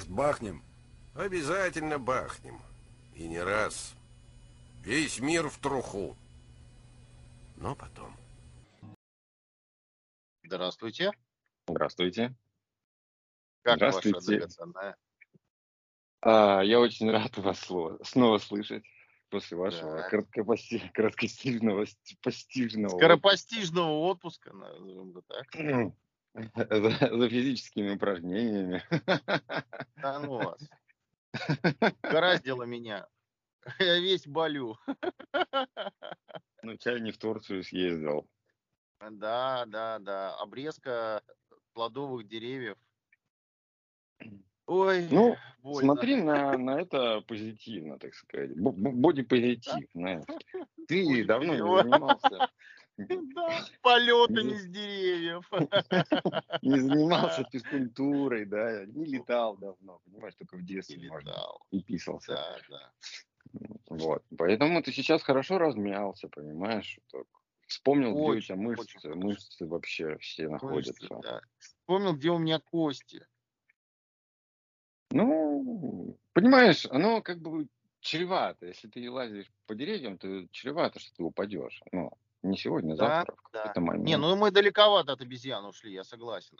Может, бахнем? Обязательно бахнем. И не раз. Весь мир в труху. Но потом. Здравствуйте. Здравствуйте. Как ваша Здравствуйте. драгоценная? А, я очень рад вас снова слышать после вашего Так. краткопости- краткостижного, ст- постижного Скоропостижного отпуска, назовем это так. за, за физическими упражнениями. Да ну вас. Гораздило меня. Я весь болю. Ну, чай не в Турцию съездил. Да, да, да. Обрезка плодовых деревьев. Ой, Ну, больно. Смотри на, на это позитивно, так сказать. Бо- бо- Боди-позитив, знаешь. Ты Боди-позитив. давно не занимался, Да, полетами Не- с деревьев. не занимался физкультурой, да, не летал давно, понимаешь, только в детстве летал. и писался. Да, да. Вот. Поэтому ты сейчас хорошо размялся, понимаешь? Так. Вспомнил, где у Очень, тебя очень мышцы. хорошо. Мышцы вообще все находятся. Мышцы, да. Вспомнил, где у меня кости. Ну, понимаешь, оно как бы чревато. Если ты лазишь по деревьям, то чревато, что ты упадешь. Ну, не сегодня, а Да, завтра, да. момент. Не, ну мы далековато от обезьян ушли, я согласен.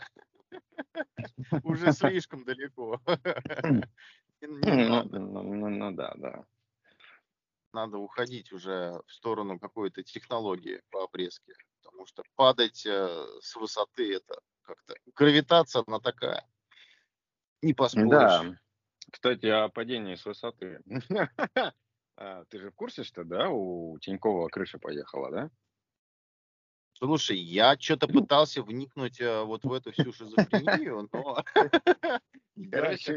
Уже слишком далеко. Не- не ну, надо. ну, ну, ну, да, да. Надо уходить уже в сторону какой-то технологии по обрезке. Потому что падать э, с высоты это как-то... Гравитация она такая. Не поспоришь. Да. Кстати, о падении с высоты. А, Ты же в курсе, что, да, у Тинькова крыша поехала, да? Слушай, я что-то пытался вникнуть э, вот в эту всю шизофрению, но Короче,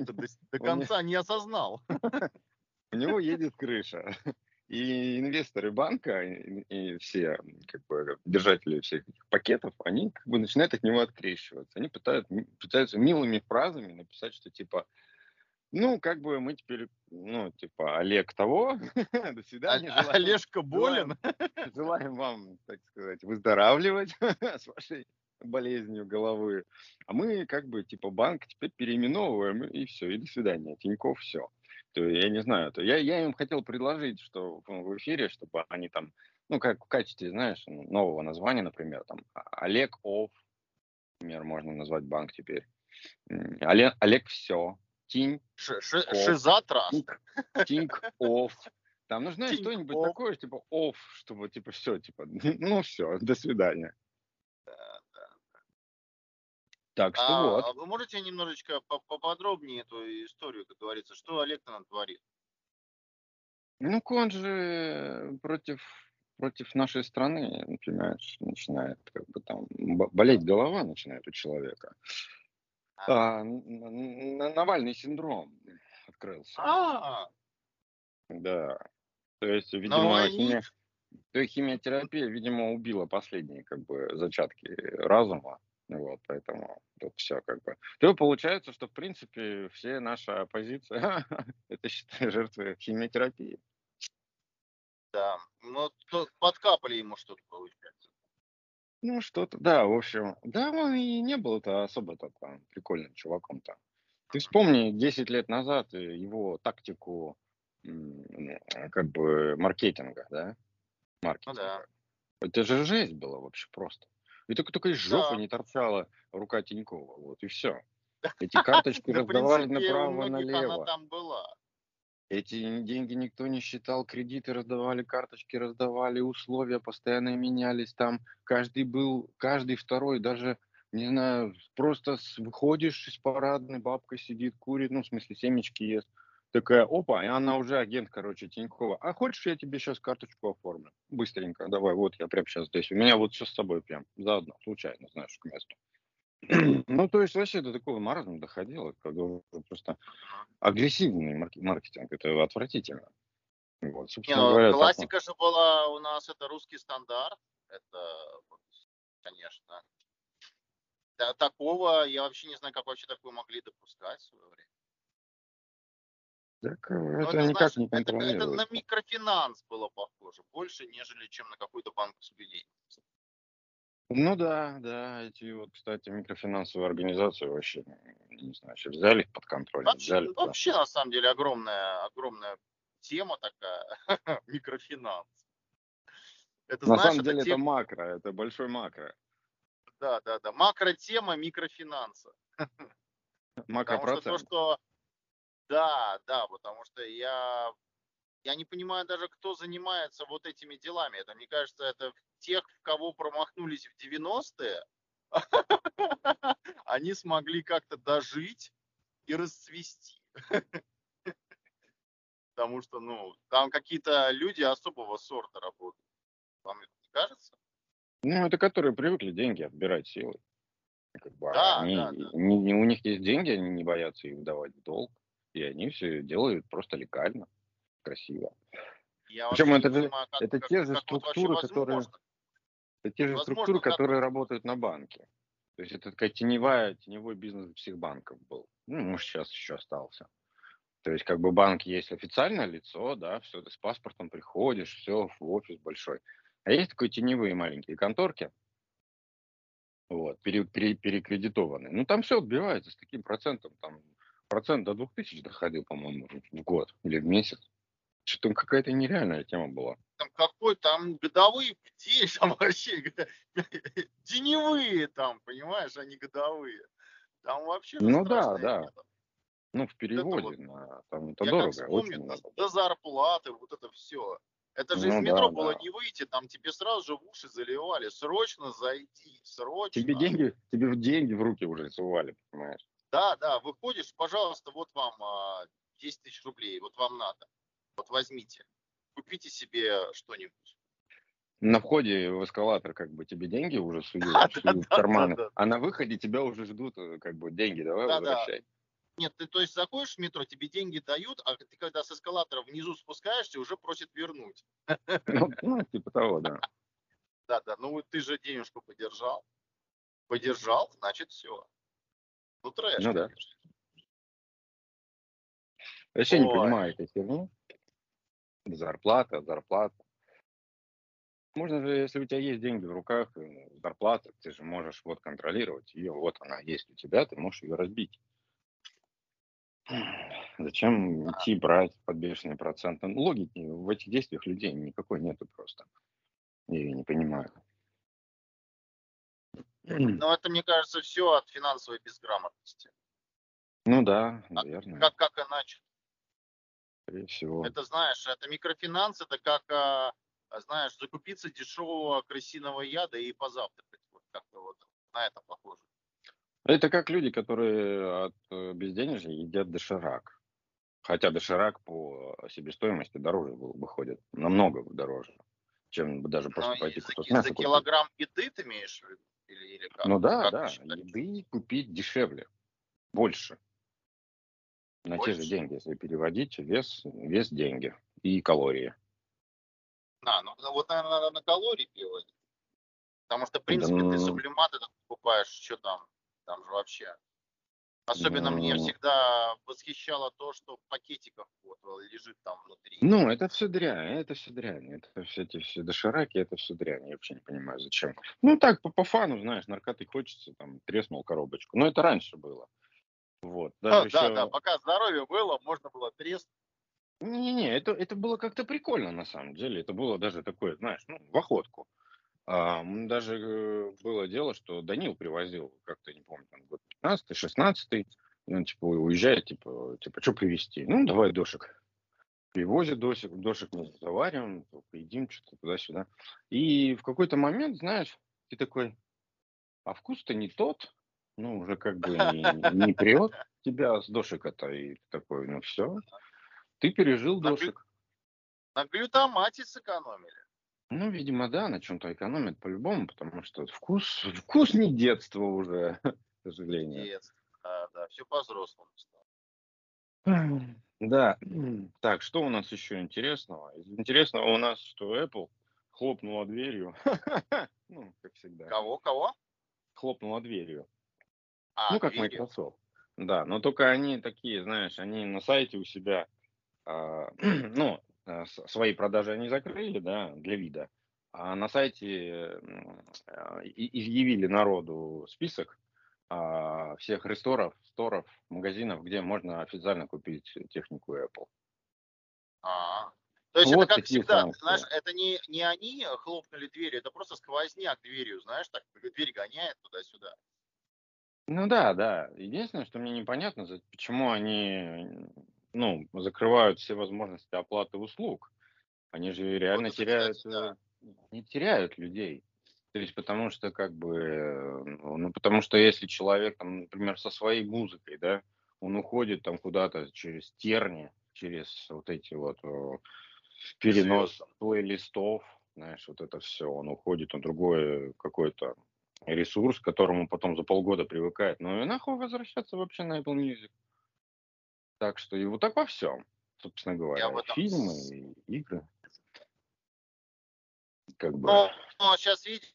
до, конца не осознал. у него едет крыша. И инвесторы банка, и, и все как бы, держатели всех этих пакетов, они как бы начинают от него открещиваться. Они пытают, пытаются милыми фразами написать, что типа, ну, как бы мы теперь, ну, типа, Олег того, до А- свидания. а- желаем- Олежка болен. Желаем вам, так сказать, выздоравливать с вашей болезнью головы. А мы как бы типа банк теперь переименовываем и все, и до свидания. Тиньков все. То я не знаю, то я, я им хотел предложить, что в эфире, чтобы они там, ну как в качестве, знаешь, нового названия, например, там А- Олег Оф, например, можно назвать банк теперь. Олег, Олег все. Тинь Ш- ш- О. Шиза траст. Тинк, тинк офф. Там нужно что-нибудь такое, типа офф, чтобы типа все, типа, ну все, до свидания. Так что А, вот. а вы можете немножечко по- поподробнее эту историю, как говорится, что Олег-то натворил? Ну, он же против против нашей страны, понимаешь, начинает как бы там бо- болеть голова начинает у человека. А, Навальный синдром открылся. А, Да. То есть, видимо, Навальный? химия- то есть химиотерапия, видимо, убила последние как бы зачатки разума. Вот, поэтому тут все как бы. То получается, что в принципе все наша оппозиция это считай жертвы химиотерапии. да. Ну, то подкапали ему что-то, получается. Ну, что-то, да, в общем, да, он и не был-то особо-то там прикольным чуваком-то. Ты вспомни 10 лет назад э, его тактику м, э, как бы маркетинга, да? Маркетинга. Ну да. Это же жесть была вообще просто. И только, только из жопы Да. не торчала рука Тинькова, вот, и все. Эти карточки в раздавали принципе, у многих она направо-налево. там была. Эти деньги никто не считал, кредиты раздавали, карточки раздавали, условия постоянно менялись. Там каждый был, каждый второй, даже, не знаю, просто выходишь из парадной, бабка сидит, курит, ну, в смысле, семечки ест. Такая, опа, и она уже агент, короче, Тинькова. А хочешь, я тебе сейчас карточку оформлю? Быстренько, давай, вот я прям сейчас здесь. У меня вот все с собой прям, заодно, случайно, знаешь, к месту. Ну, то есть вообще до такого маразма доходило, когда просто агрессивный марк- маркетинг, это отвратительно. Вот, Не, ну, говоря, так классика же была у нас, это русский стандарт. Это, конечно. Да, такого, я вообще не знаю, как вообще такое могли допускать в свое время. Так, э, Ну, это никак знаешь, не это, это на контролируется. микрофинанс было похоже, больше, нежели чем на какую-то банковскую деятельность. Ну да, да, эти вот, кстати, микрофинансовые организации вообще, не знаю, вообще взяли их под контроль, Вообще, взяли. да. вообще, на самом деле, огромная, огромная тема такая, микрофинанс. Это, На знаешь, самом это деле это тема, макро, это большой макро. да, да, да, макротема микрофинанса. Потому что то, Макропроцент. что, да, да, потому что я, я не понимаю даже, кто занимается вот этими делами. Это, мне кажется, это тех, в кого промахнулись в 90-е, они смогли как-то дожить и расцвести. Потому что, ну, там какие-то люди особого сорта работают. Вам это не кажется? Ну, это которые привыкли деньги отбирать силой. Как бы, а Да, они, да, да. не- не- у них есть деньги, они не боятся их давать в долг. И они все делают просто легально, красиво. Я Причем это же- как, это как- те же как структуры, которые- возможно. Это те же Возможно, структуры, как- которые работают на банке. То есть это такая теневая, теневой бизнес всех банков был. Ну, может, сейчас еще остался. То есть как бы банк есть официальное лицо, да, все, ты с паспортом приходишь, все, в офис большой. А есть такие теневые маленькие конторки, вот, пере- пере- перекредитованные. Ну, там все отбивается с таким процентом, там процент до 2000 доходил, по-моему, в год или в месяц. Что-то какая-то нереальная тема была. Там какой там годовые день, там вообще теневые там, понимаешь, а не годовые. Там вообще Ну да, да. Ну, в переводе, вот- на, там это Я дорого, как вспомню, очень до, много. до зарплаты, вот это все. Это же из Ну метро да, было да. не выйти, там тебе сразу же в уши заливали. Срочно зайди, срочно. Тебе деньги, тебе в деньги в руки уже сували, понимаешь? Да, да, выходишь, пожалуйста, вот вам а, 10 тысяч рублей, вот вам надо. Вот возьмите, купите себе что-нибудь. На входе в эскалатор как бы тебе деньги уже суют, Да, суют да, в да, карманы, да, да. а на выходе тебя уже ждут э, как бы деньги, давай Да, да. возвращай. Нет, ты то есть заходишь в метро, тебе деньги дают, а ты когда с эскалатора внизу спускаешься, уже просят вернуть. Ну, ну, типа того, да. Да, да, ну ты же денежку подержал. Подержал, значит все. Ну трэш, Ну да. конечно. Вообще не Ой. понимаю этой херни. Зарплата, зарплата. Можно же, если у тебя есть деньги в руках, э, зарплата, ты же можешь вот контролировать ее, вот она есть у тебя, ты можешь ее разбить. Зачем идти брать под бешеные проценты? Ну, Логики в этих действиях людей никакой нету просто. Я ее не понимаю. Но это, мне кажется, все от финансовой безграмотности. Ну да, А наверное, Как, как иначе? Скорее всего. Это, знаешь, это микрофинанс, это как, а, а, знаешь, закупиться дешевого крысиного яда и позавтракать. Вот как-то вот на это похоже. Это как люди, которые от э, безденежья едят доширак. Хотя доширак по себестоимости дороже выходит, намного дороже, чем даже просто Но пойти кусок мяса за купить. килограмм еды ты имеешь в виду? Или, или как? Ну да, Как да, еды купить дешевле, больше. На те же Больше? деньги, если переводить, вес, вес деньги и калории. А, ну ну вот, наверное, надо на калории переводить. Потому что, в принципе, ну- ты сублимат этот покупаешь, что там, там же вообще. Особенно мне Ну. всегда восхищало то, что в пакетиках вот лежит там внутри. Ну, это все дрянь, это все дрянь. Это все эти все дошираки, это все дрянь. Я вообще не понимаю, зачем. Ну, так, по, по фану, знаешь, наркоты хочется, там, треснул коробочку. Но это раньше было. Вот. Да, Даже да, еще... да, пока здоровье было, можно было треснуть. Не-не-не, это, это было как-то прикольно, на самом деле. Это было даже такое, знаешь, ну, в охотку. А, даже э, было дело, что Данил привозил, как-то, не помню, там, год 15-16, и он, типа, уезжает, типа, типа, что привезти? Ну, давай дошек. Привозит досик, дошек мы завариваем, едим что-то туда-сюда. И в какой-то момент, знаешь, ты такой, а вкус-то не тот, ну, уже как бы не, не прет тебя с дошика-то, и такой, ну, все, ты пережил На глю- дошик. На глютамате сэкономили. Ну, видимо, да, на чем-то экономят по-любому, потому что вкус, вкус не детство уже, к сожалению. Детство. Да, да, все по-взрослому стало. Да. Так, что у нас еще интересного? Из интересного у нас, что Apple хлопнула дверью. Ну, как всегда. Кого, кого? Хлопнула дверью. А, Ну, как двери. Microsoft. Да, но только они такие, знаешь, они на сайте у себя, а, ну, с- свои продажи они закрыли, да, для вида. а на сайте и- изъявили народу список а, всех ресторов, сторов, магазинов, где можно официально купить технику Apple. А. То есть Вот это как всегда, санкции. знаешь, это не, не они хлопнули дверью, это просто сквозняк дверью, знаешь, так дверь гоняет туда-сюда. Ну да, да. Единственное, что мне непонятно, почему они ну, закрывают все возможности оплаты услуг. Они же реально Вот теряют, да. э, не теряют людей. То есть потому что как бы, э, ну потому что если человек, там, например, со своей музыкой, да, он уходит там куда-то через терни, через вот эти вот э, перенос плейлистов, знаешь, вот это все, он уходит на другой какой-то ресурс, к которому потом за полгода привыкает. Ну и нахуй возвращаться вообще на Apple Music. Так что и вот так во всем, собственно говоря. этом Фильмы, и игры. Как бы. Но, сейчас видишь,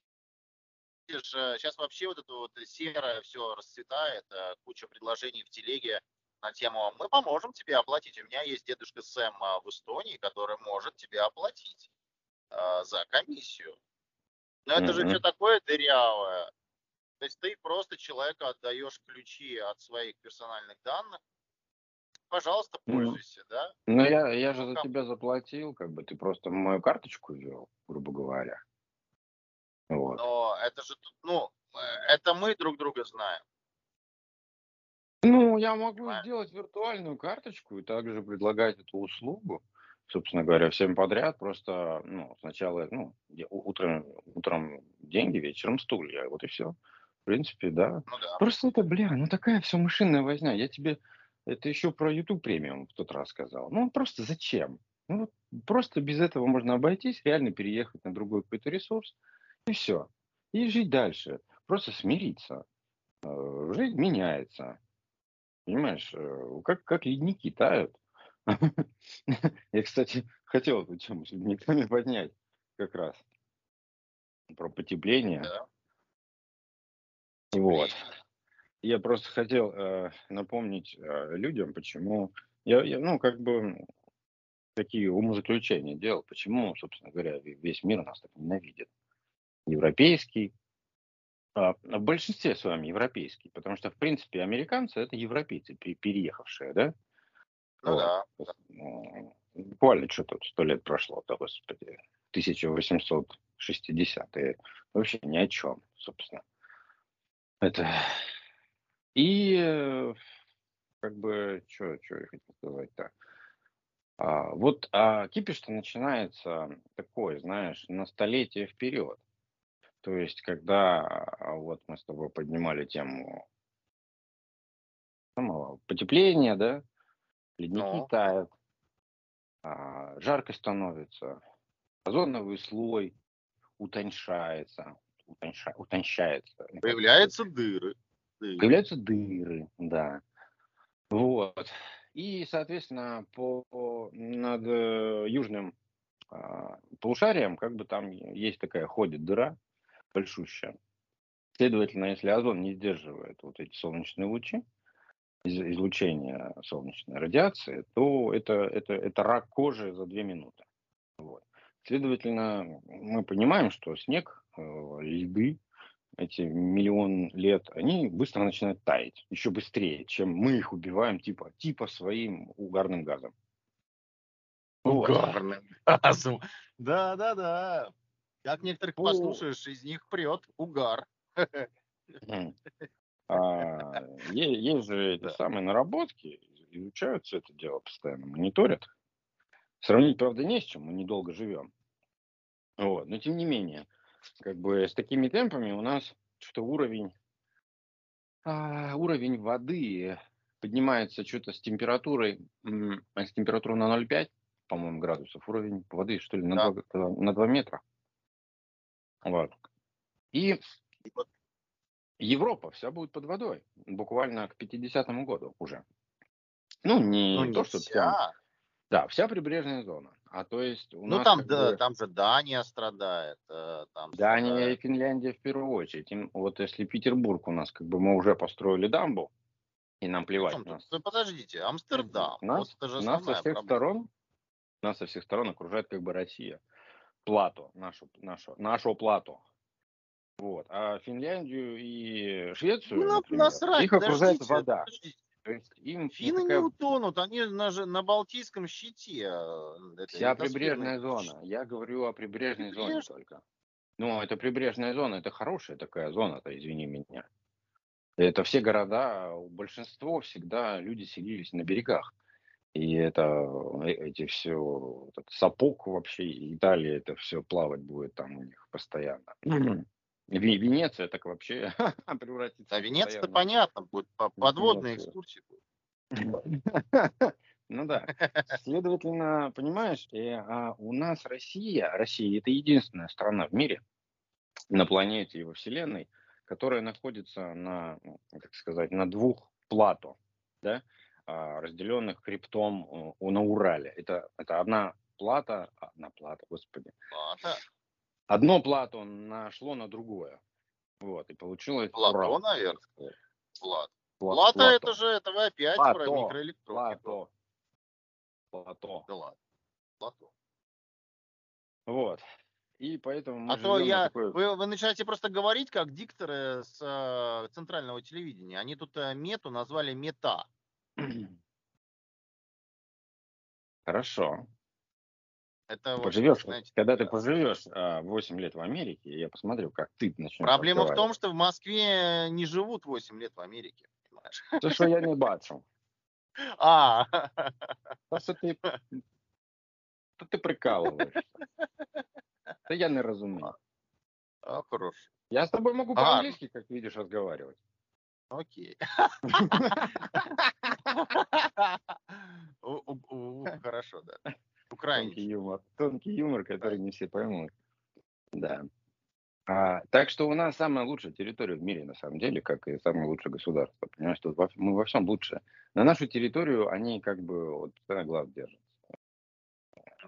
сейчас вообще вот это вот серое все расцветает, э, куча предложений в телеге на тему «Мы поможем тебе оплатить». У меня есть дедушка Сэм а, в Эстонии, который может тебе оплатить а, за комиссию. Но это же Мгм. все такое дырявое. То есть ты просто человеку отдаешь ключи от своих персональных данных. Пожалуйста, Мгм. пользуйся, да? Ну, я, я же Ну, за тебя заплатил, как бы ты просто мою карточку ввел, грубо говоря. Вот. Но это же, тут, ну, э, это мы друг друга знаем. Ну, я могу Понимаешь? сделать виртуальную карточку и также предлагать эту услугу, собственно говоря, всем подряд. Просто, ну, сначала, ну, утром, утром деньги, вечером стулья. Вот и все. В принципе, да. Ну да. Просто это, бля, ну такая все мышиная возня. Я тебе это еще про YouTube премиум в тот раз сказал. Ну, просто зачем? Ну, вот просто без этого можно обойтись, реально переехать на другой какой-то ресурс, и все. И жить дальше. Просто смириться. Э, Жизнь меняется. Понимаешь, э, как, как ледники тают. Я, кстати, хотел эту тему с ледниками поднять как раз. Про потепление. да. Вот. Я просто хотел э, напомнить э, людям, почему я, я, ну, как бы такие умозаключения делал, почему, собственно говоря, ве- весь мир нас так ненавидит. Европейский, а, в большинстве с вами европейский, потому что, в принципе, американцы это европейцы, пе- переехавшие, да? Ну Вот. да. Буквально что тут сто лет прошло, да, господи, 1860-е. Вообще ни о чем, собственно. Это... И э, как бы, что я хотел сказать-то? А, вот а кипиш-то начинается такой, знаешь, на столетие вперед. То есть, когда а, вот мы с тобой поднимали тему самого потепления, да, ледники Ну. тают, а, жарко становится, озоновый слой утоньшается, утоньша- утонщается. Как Появляются дыры. Дыры. Появляются дыры, да. Вот. И, соответственно, по над э, южным а, полушарием, как бы там есть такая ходит дыра большущая. Следовательно, если озон не сдерживает вот эти солнечные лучи, из- излучение солнечной радиации, то это, это, это рак кожи за две минуты. Вот. Следовательно, мы понимаем, что снег, э, льды, эти миллион лет, они быстро начинают таять, еще быстрее, чем мы их убиваем типа, типа своим угарным газом. Угарным газом. Да, да, да. Как некоторых О. послушаешь, из них прет угар. А, есть же эти самые наработки, изучают все это дело постоянно, мониторят. Сравнить, правда, не с чем, мы недолго живем. Вот. Но тем не менее, как бы с такими темпами у нас что-то уровень, а, уровень воды поднимается что-то с температурой, а с температурой на 0,5, по-моему, градусов, уровень воды, что ли, на, Да. 2, на 2 метра. Вот. И И вот Европа вся будет под водой, буквально к 50 году уже. Ну, не Ну, то, что вся. прям... Да, вся прибрежная зона. А то есть у Ну нас там, как да, бы там же Дания страдает. э, Там Дания и страдает. Финляндия в первую очередь. Им- вот если Петербург у нас, как бы мы уже построили дамбу, и нам плевать Причем на тут? Ну, Подождите, Амстердам. Нас, вот это же нас со всех проблема. сторон, нас со всех сторон окружает как бы Россия. плату, нашу, нашу, нашу плату. Вот. А Финляндию и Швецию, Ну, на- например, насрать, их окружает подождите, вода. подождите. То есть им Финны такая не утонут, они на, на Балтийском щите. а, это вся прибрежная зона. Я говорю о прибрежной зоне Прибрежная? только. Ну, это прибрежная зона, это хорошая такая зона-то, извини меня. Это все города, большинство всегда люди селились на берегах. И это э, эти все, этот сапог вообще, Италия, это все плавать будет там у них постоянно. Ви- Венеция так вообще превратится А в Венеция-то постоянную- понятно, будет по- подводные Венеция. экскурсии. будут. Ну да. Следовательно, понимаешь, э, а у нас Россия, Россия это единственная страна в мире, на планете и во Вселенной, которая находится на, ну, как сказать, на двух плато, да, а, разделенных хребтом э, на Урале. Это, это одна плата, одна плата, господи. Ладно. Одно плато нашло на другое. Вот, и получилось Плато, Урал. наверное. Плат. Пла- Плата плато. это же, это вы опять Плато. про микроэлектроники. Плато. Плато. Да ладно. Плато. Вот. И поэтому мы А то я, такой- вы, вы начинаете просто говорить, как дикторы с э, центрального телевидения. Они тут э, мету назвали мета. Хорошо. Это Поживешь, знаете, когда ты да. поживешь а, 8 лет в Америке, я посмотрю, как ты начнешь Проблема в том, что в Москве не живут 8 лет в Америке. понимаешь? Це що я не бачу. А, Та що ти, та ти прикалуєшся. Та я не розумію. а, хорошо. Я с тобой могу А. по-английски, как видишь, разговаривать. Окей. У- у- у- Хорошо, да. Тонкий Украинский. юмор. Тонкий юмор, который не все поймут. Да. А, так что у нас самая лучшая территория в мире, на самом деле, как и самое лучшее государство. Понимаешь, тут во- мы во всем лучше. На нашу территорию они как бы вот на глаз держат.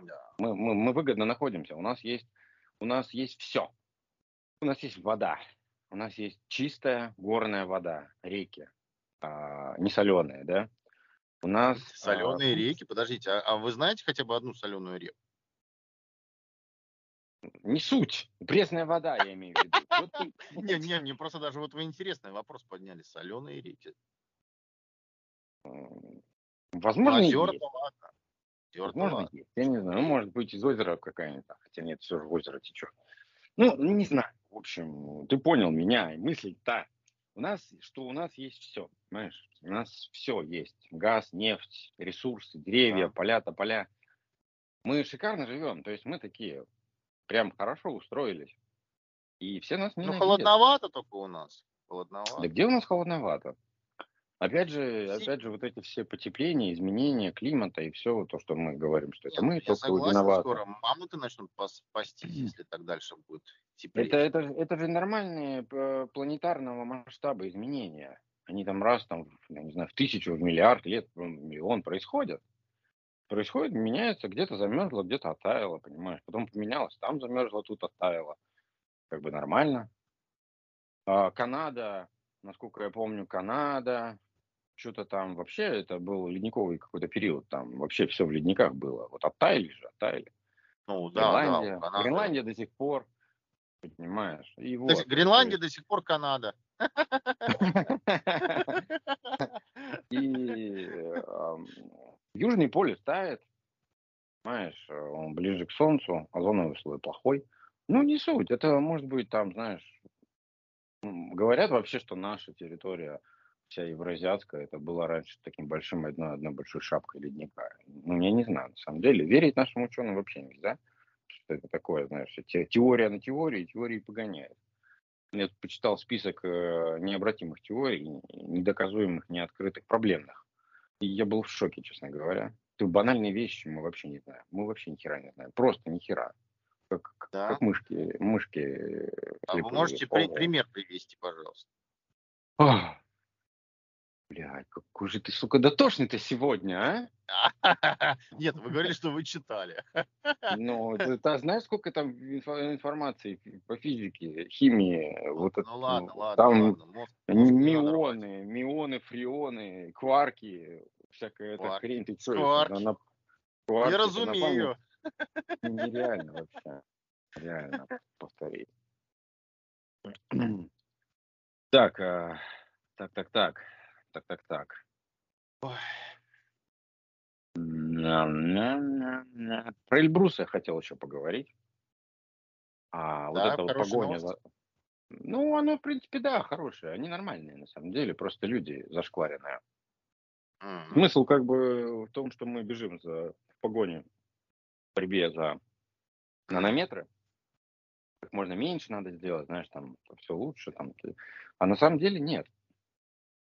Да. Мы, мы, мы выгодно находимся. У нас есть, у нас есть все. У нас есть вода. У нас есть чистая горная вода, реки, а, не соленые, да. У нас а, Соленые реки. Подождите, а, а вы знаете хотя бы одну соленую реку? не суть, пресная вода, я имею в виду. Не, не, мне просто даже вот вы интересный вопрос подняли. Соленые реки. Возможно, и Озера, есть. ладно. Возможно, есть. Я не знаю. Ну, может быть, из озера какая-нибудь. Хотя нет, все же озеро течет. Ну, не знаю. В общем, ты понял меня. и Мысль-то. У нас, что у нас есть все. Понимаешь? У нас все есть. Газ, нефть, ресурсы, деревья, Да. поля, тополя. Мы шикарно живем. То есть мы такие прям хорошо устроились. И все нас Ну, ненавидят. холодновато только у нас. Да Холодновато. где у нас холодновато? Опять же, опять же, вот эти все потепления, изменения климата и все то, что мы говорим, что это Нет, мы я только согласен, виноваты. скоро мамонты начнут пас- пастись, если так дальше будет теплее. Это, это, это же нормальные п- планетарного масштаба изменения. Они там раз, там, я не знаю, в тысячу, в миллиард лет, в миллион происходят. Происходит, меняется, где-то замерзло, где-то оттаяло, понимаешь. Потом поменялось, там замерзло, тут оттаяло. Как бы нормально. А, Канада, насколько я помню, Канада, что-то там вообще, это был ледниковый какой-то период, там вообще все в ледниках было. Вот оттаяли же, оттаяли. Ну, да, да, Гренландия, у Канады. Гренландия до сих пор, понимаешь. И вот, есть Гренландия есть- до сих пор Канада. И Южный полюс тает, понимаешь, он ближе к Солнцу, озоновый слой плохой. Ну, не суть, это может быть там, знаешь, говорят вообще, что наша территория, вся евразиатская, это была раньше таким большим, одной, одной большой шапкой ледника. Ну, я не знаю, на самом деле, верить нашим ученым вообще нельзя, что это такое, знаешь, те- теория на теории, теории погоняет. Я почитал список э, необратимых теорий, недоказуемых, неоткрытых, проблемных. И я был в шоке, честно говоря. Это банальные вещи мы вообще не знаем. Мы вообще ни хера не знаем. Просто ни хера. Как, Да. как мышки, мышки. А вы можете при- пример привести, пожалуйста? Ах. Блядь, какой же ты, сука, дотошный-то сегодня, Нет, вы говорили, что вы читали. а? Ну, ты, ты знаешь, сколько там инфо- информации по физике, химии, вот это, Ну ладно, ну, ладно, там ладно. Мозг- мионы, мионы, фреоны, кварки, всякая эта Кварки. хрень. Ты что, Кварки. на, на- Не кварки, ты на разумею. Нереально вообще. Реально повторить. Так, а, так, так, так, так, так, так. Ой. Про Эльбрус я хотел еще поговорить. А вот Да, эта вот погоня новость. за... Ну, оно, в принципе, да, хорошее. Они нормальные, на самом деле. Просто люди зашкваренные. Мгм. Смысл как бы в том, что мы бежим за в погоне, в борьбе за нанометры. Как можно меньше надо сделать, знаешь, там все лучше. Там. А на самом деле нет.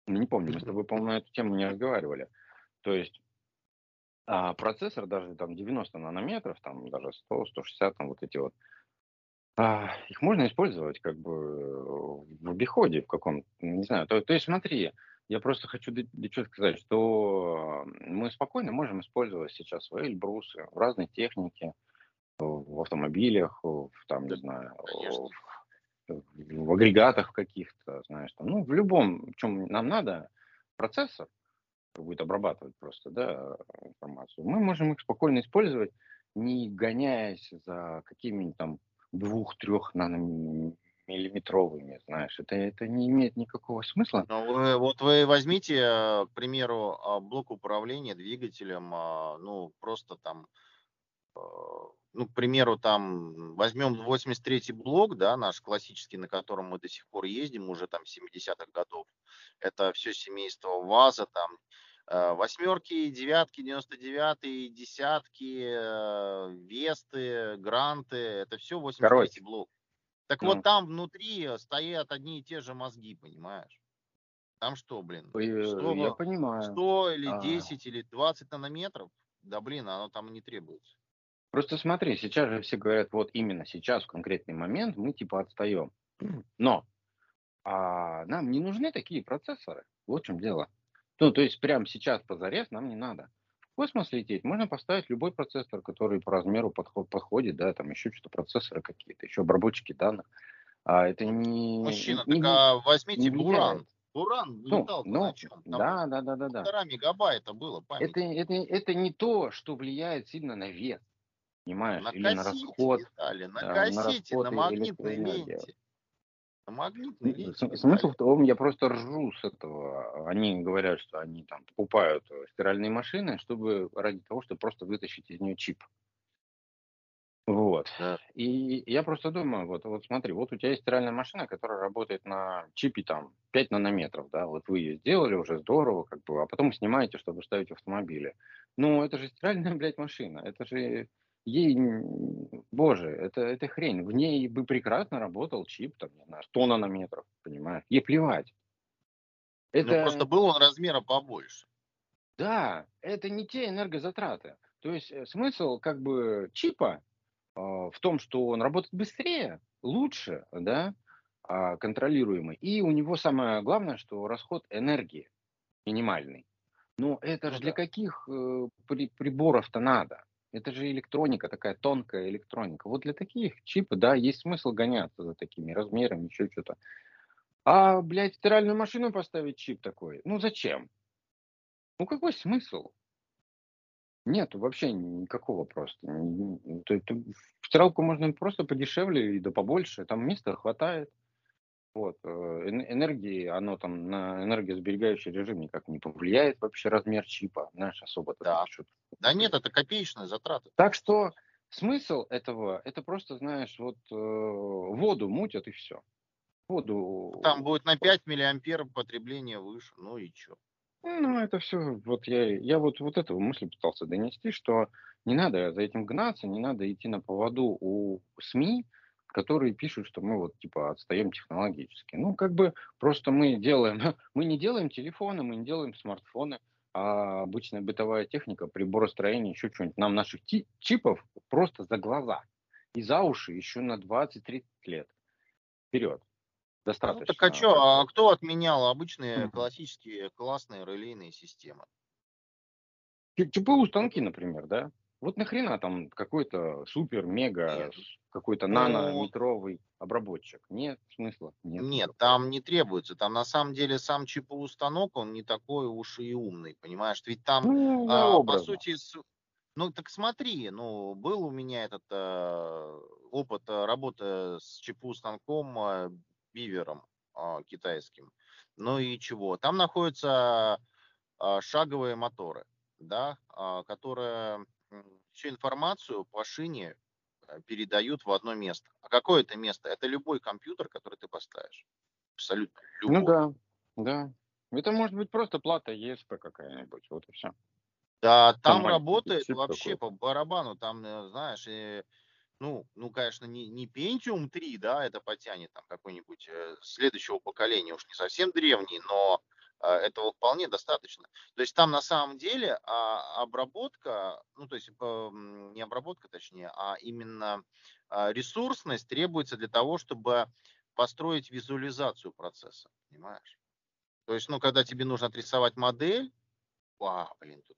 Не помню, мы с тобой, по-моему, на эту тему не разговаривали. То есть а, процессор даже там 90 нанометров, там даже 100, 160, там вот эти вот, а, их можно использовать как бы в обиходе в каком-то, не знаю. То, то есть смотри, я просто хочу что сказать, что мы спокойно можем использовать сейчас свои эльбрусы в разной технике, в автомобилях, в, там, не знаю, Конечно. В, агрегатах каких-то, знаешь, там, ну, в любом, чем нам надо, процессор будет обрабатывать просто, да, информацию, мы можем их спокойно использовать, не гоняясь за какими-нибудь там двух-трех нанометровыми, знаешь, это, это не имеет никакого смысла. Ну, вы- вот вы возьмите, э, к примеру, а, блок управления двигателем, а, ну, просто там, э, ну, к примеру, там, возьмем 83-й блок, да, наш классический, на котором мы до сих пор ездим, уже там 70-х годов. Это все семейство ВАЗа, там, э, восьмерки, девятки, 99-е, десятки, э, Весты, Гранты, это все 83-й Короче. блок. Так Ну. вот там внутри стоят одни и те же мозги, понимаешь? Там что, блин, Э, 100, Я понимаю. 100 или А. 10 или 20 нанометров? Да блин, оно там не требуется. Просто смотри, сейчас же все говорят, вот именно сейчас, в конкретный момент, мы типа отстаем. Но а нам не нужны такие процессоры. Вот в чем дело. Ну, то есть прямо сейчас позарез нам не надо. В космос лететь можно поставить любой процессор, который по размеру подход, подходит, да, там еще что-то, процессоры какие-то, еще обработчики данных. А это не... Мужчина, не, так а возьмите не Буран. Буран Ну, летал ну, на чем? Там да, да, да, да, да. полтора мегабайта было памяти. Это, это, это не то, что влияет сильно на вес, понимаешь, на или на расход. летали, на да, на кассете, на расход магнитной ленте. На магнитной ленте см- Смысл в том, я просто ржу с этого. Они говорят, что они там покупают э, стиральные машины, чтобы ради того, чтобы просто вытащить из нее чип. Вот. Да. И я просто думаю, вот, вот смотри, вот у тебя есть стиральная машина, которая работает на чипе там 5 нанометров, да, вот вы ее сделали уже здорово, как бы, а потом снимаете, чтобы ставить в автомобиле. Ну, это же стиральная, блядь, машина, это же ей, боже, это, это хрень, в ней бы прекрасно работал чип, там, не знаю, 100 нанометров, понимаешь, ей плевать. Ну Это, просто был он размера побольше. да, это не те энергозатраты. То есть э, смысл как бы чипа э, в том, что он работает быстрее, лучше, да, а, контролируемый. И у него самое главное, что расход энергии минимальный. Но это Ну же для да. каких э, при- приборов-то надо? Это же электроника, такая тонкая электроника. Вот для таких чипы, да, есть смысл гоняться за такими размерами, еще что-то. А, блядь, стиральную машину поставить чип такой, ну зачем? Ну какой смысл? Нет, вообще никакого просто. В стиралку можно просто подешевле и да побольше, там места хватает. Вот. э, эн- Энергии, оно там на энергосберегающий режим никак не повлияет вообще размер чипа, знаешь, особо-то Да. что-то. Да нет, это копеечные затраты. Так что смысл этого, это просто, знаешь, вот э, воду мутят и все. Воду. Там будет на 5 миллиампер потребление выше. Ну и что? Ну, это все, вот я, я вот, вот эту мысль пытался донести, что не надо за этим гнаться, не надо идти на поводу у СМИ, которые пишут, что мы вот типа отстаем технологически. Ну, как бы просто мы делаем, мы не делаем телефоны, мы не делаем смартфоны, а обычная бытовая техника, приборостроение, еще что-нибудь. Нам наших чипов просто за глаза и за уши еще на 20-30 лет. Вперед. Ну Достаточно. так а что, а кто отменял обычные классические классные релейные системы? ЧПУ станки, например, да? Вот нахрена там какой-то супер, мега, какой-то Ну, нанометровый обработчик? Нет смысла. Нет. Нет, там не требуется. Там на самом деле сам ЧПУ станок, он не такой уж и умный, понимаешь? Ведь там, Ну, а, по сути, ну так смотри, ну был у меня этот, э, опыт э, работы с ЧПУ станком э, Бивером а, китайским. Ну и чего? Там находятся а, шаговые моторы, да, а, которые всю информацию по шине э, передают в одно место. А какое это место? Это любой компьютер, который ты поставишь. Абсолютно любой. Ну да, да. Это может быть просто плата ESP какая-нибудь, вот и все. Да, там, маленький работает вообще такой. по барабану, там, э, знаешь, и, ну, ну, конечно, не, не Pentium 3, да, это потянет там какой-нибудь э, следующего поколения, уж не совсем древний, но э, этого вполне достаточно. То есть там на самом деле а, обработка, ну, то есть не обработка, точнее, а именно а, ресурсность требуется для того, чтобы построить визуализацию процесса, понимаешь? То есть, ну, когда тебе нужно отрисовать модель, а, блин, тут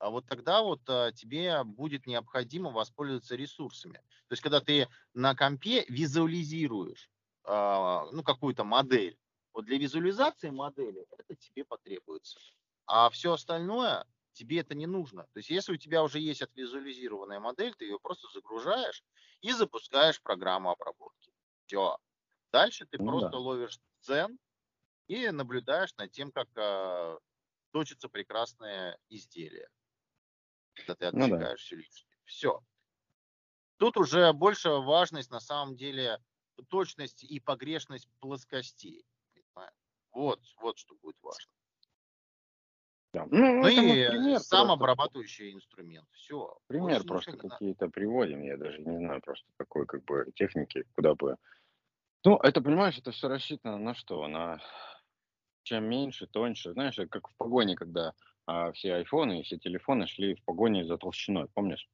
а вот тогда вот а, тебе будет необходимо воспользоваться ресурсами. То есть, когда ты на компе визуализируешь а, ну, какую-то модель, вот для визуализации модели это тебе потребуется. А все остальное тебе это не нужно. То есть, если у тебя уже есть отвизуализированная модель, ты ее просто загружаешь и запускаешь программу обработки. Все. Дальше ты Ну просто да. ловишь дзен и наблюдаешь над тем, как а, точится прекрасное изделие когда ты Ну да. отсекаешь все лишнее. Все. Тут уже больше важность на самом деле точность и погрешность плоскостей. Вот, вот что будет важно. Да. Ну, Ну и пример сам просто. обрабатывающий инструмент. Все. Пример просто какие-то приводим, я даже не знаю просто такой как бы техники, куда бы... Ну, это, понимаешь, это все рассчитано на что? На чем меньше, тоньше. Знаешь, как в погоне, когда а, все айфоны и все телефоны шли в погоне за толщиной, помнишь?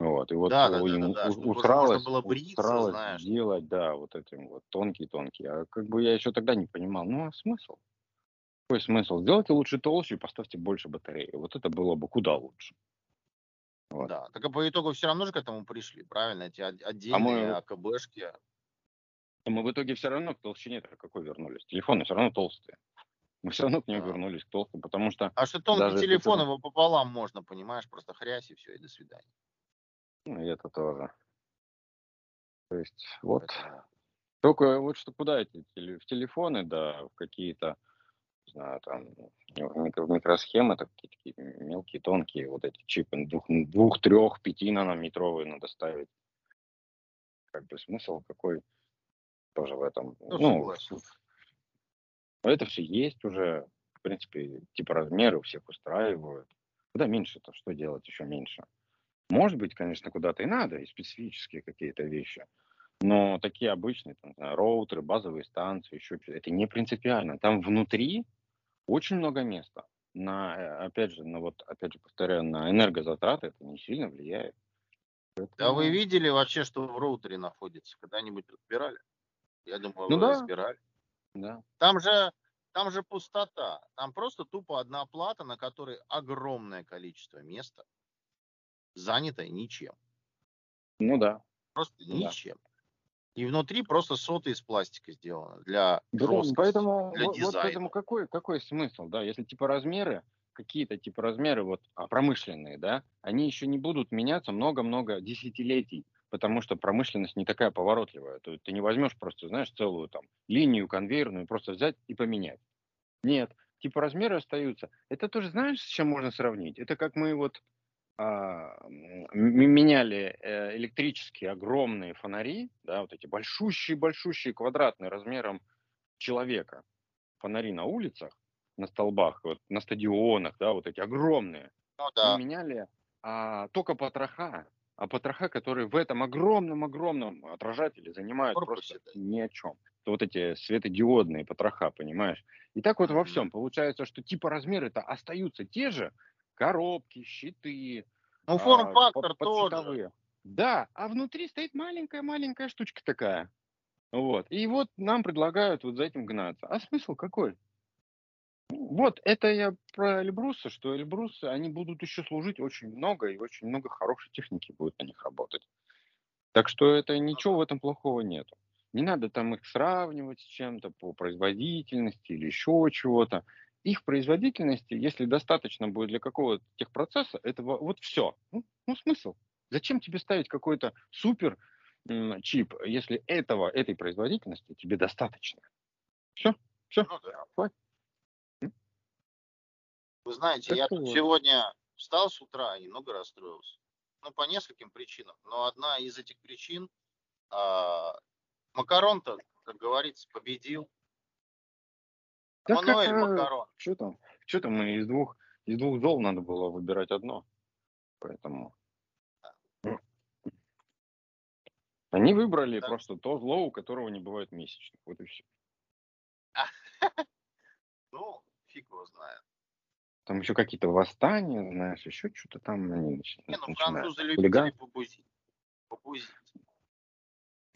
Вот, и вот Да, да, да, им да, да, усралось, можно было бриться, усралось знаешь. делать, да, вот этим вот тонкий-тонкий. А как бы я еще тогда не понимал, ну а смысл? Какой смысл? Сделайте лучше толще и поставьте больше батареи. Вот это было бы куда лучше. Вот. Да. Так и по итогу все равно же к этому пришли, правильно? Эти от- отдельные мы- АКБшки. Но мы в итоге все равно к толщине какой вернулись. Телефоны все равно толстые. Мы все равно к ним Да. вернулись к толстым, потому что А что тонкий телефон, ты- его пополам можно, понимаешь, просто хрясь и все, и до свидания. Ну, и это тоже. То есть вот только вот что куда эти в телефоны, да, в какие-то, не знаю, там в микро- в микросхемы, так, какие-то такие мелкие, тонкие вот эти чипы двух, двух трех, пяти нанометровые надо ставить. Как бы смысл какой тоже в этом. Ну, Ну, согласен. это все есть уже. В принципе, типа размеры у всех устраивают. Куда меньше-то, что делать еще меньше? Может быть, конечно, куда-то и надо, и специфические какие-то вещи. Но такие обычные, там, знаю, роутеры, базовые станции, еще это не принципиально. Там внутри очень много места. На, э, опять же, на вот, опять же, повторяю, на энергозатраты это не сильно влияет. Да Поэтому- вы видели вообще, что в роутере находится? Когда-нибудь разбирали? Я думаю, Ну вы да. разбирали. Да. Там же, там же пустота. Там просто тупо одна плата, на которой огромное количество места занято ничем. Ну да. Просто Да. ничем. И внутри просто соты из пластика сделано для жесткости, поэтому для вот, вот дизайна. поэтому какой, какой смысл, да, если типа размеры, какие-то типа размеры вот а, промышленные, да, они еще не будут меняться много-много десятилетий, потому что промышленность не такая поворотливая. То есть ты не возьмешь просто, знаешь, целую там линию конвейерную, просто взять и поменять. Нет, типа размеры остаются. Это тоже знаешь, с чем можно сравнить? Это как мы вот меняли э, электрические огромные фонари, да, вот эти большущие-большущие квадратные размером человека фонари на улицах, на столбах, вот, на стадионах, да, вот эти огромные. Ну Мы да. меняли а, только потроха, а потроха, которые в этом огромном-огромном отражателе занимают Корпусе, просто да. ни о чем. Это вот эти светодиодные потроха, понимаешь? И так вот во всем. Получается, что типа размеры-то остаются те же, коробки, щиты, Ну, а, форм-фактор под- тоже. Да, а внутри стоит маленькая-маленькая штучка такая. Вот. И вот нам предлагают вот за этим гнаться. А смысл какой? Вот, это я про Эльбрусы, что Эльбрусы, они будут еще служить очень много, и очень много хорошей техники будет на них работать. Так что это ничего в этом плохого нет. Не надо там их сравнивать с чем-то по производительности или еще чего-то. Их производительности, если достаточно будет для какого-то техпроцесса, это во- вот все. Ну, ну, смысл? Зачем тебе ставить какой-то супер чип, если этого, этой производительности тебе достаточно? Все, все, Ну хватит. Вы знаете, Так я вот. сегодня встал с утра и немного расстроился. Ну, по нескольким причинам. Но одна из этих причин, а, Макарон-то, как говорится, победил. Так Мануэль это- Макарон. Что там? Что там из двух, из двух зол надо было выбирать одно. Поэтому. Они выбрали Да. просто то зло, у которого не бывает месячных. Вот и все. Ну, фиг его знает. Там еще какие-то восстания, знаешь, еще что-то там они начи- Не, ну, начинают. французы любители побузить. Побузить.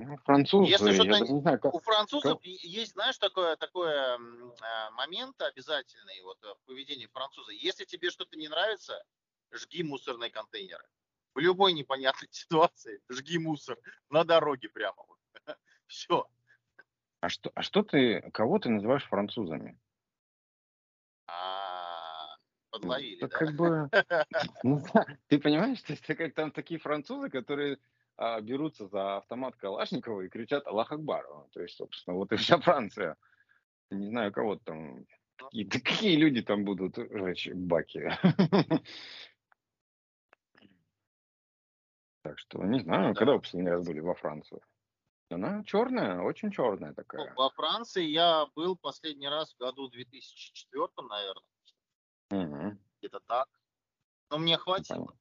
Ну, французы, Если что-то не знаю, как... У французов и- есть, знаешь, такое, такое а, момент обязательный вот, э, в поведении француза. Если тебе что-то не нравится, жги мусорные контейнеры. В любой непонятной ситуации жги мусор на дороге прямо. Все. А что, а что ты, кого ты называешь французами? А, подловили, да? как бы, ну ты понимаешь, то есть, как там такие французы, которые берутся за автомат Калашникова и кричат Аллах Акбар. Ну, То есть, собственно, вот и вся Франция. Не знаю, кого там, какие, да какие люди там будут жечь баки. Так что, не знаю, Ну да. когда вы последний раз были во Франции? Она черная, очень черная Ну, такая. во Франции я был последний раз в году 2004, наверное, Мгм. где-то так. Но мне хватило.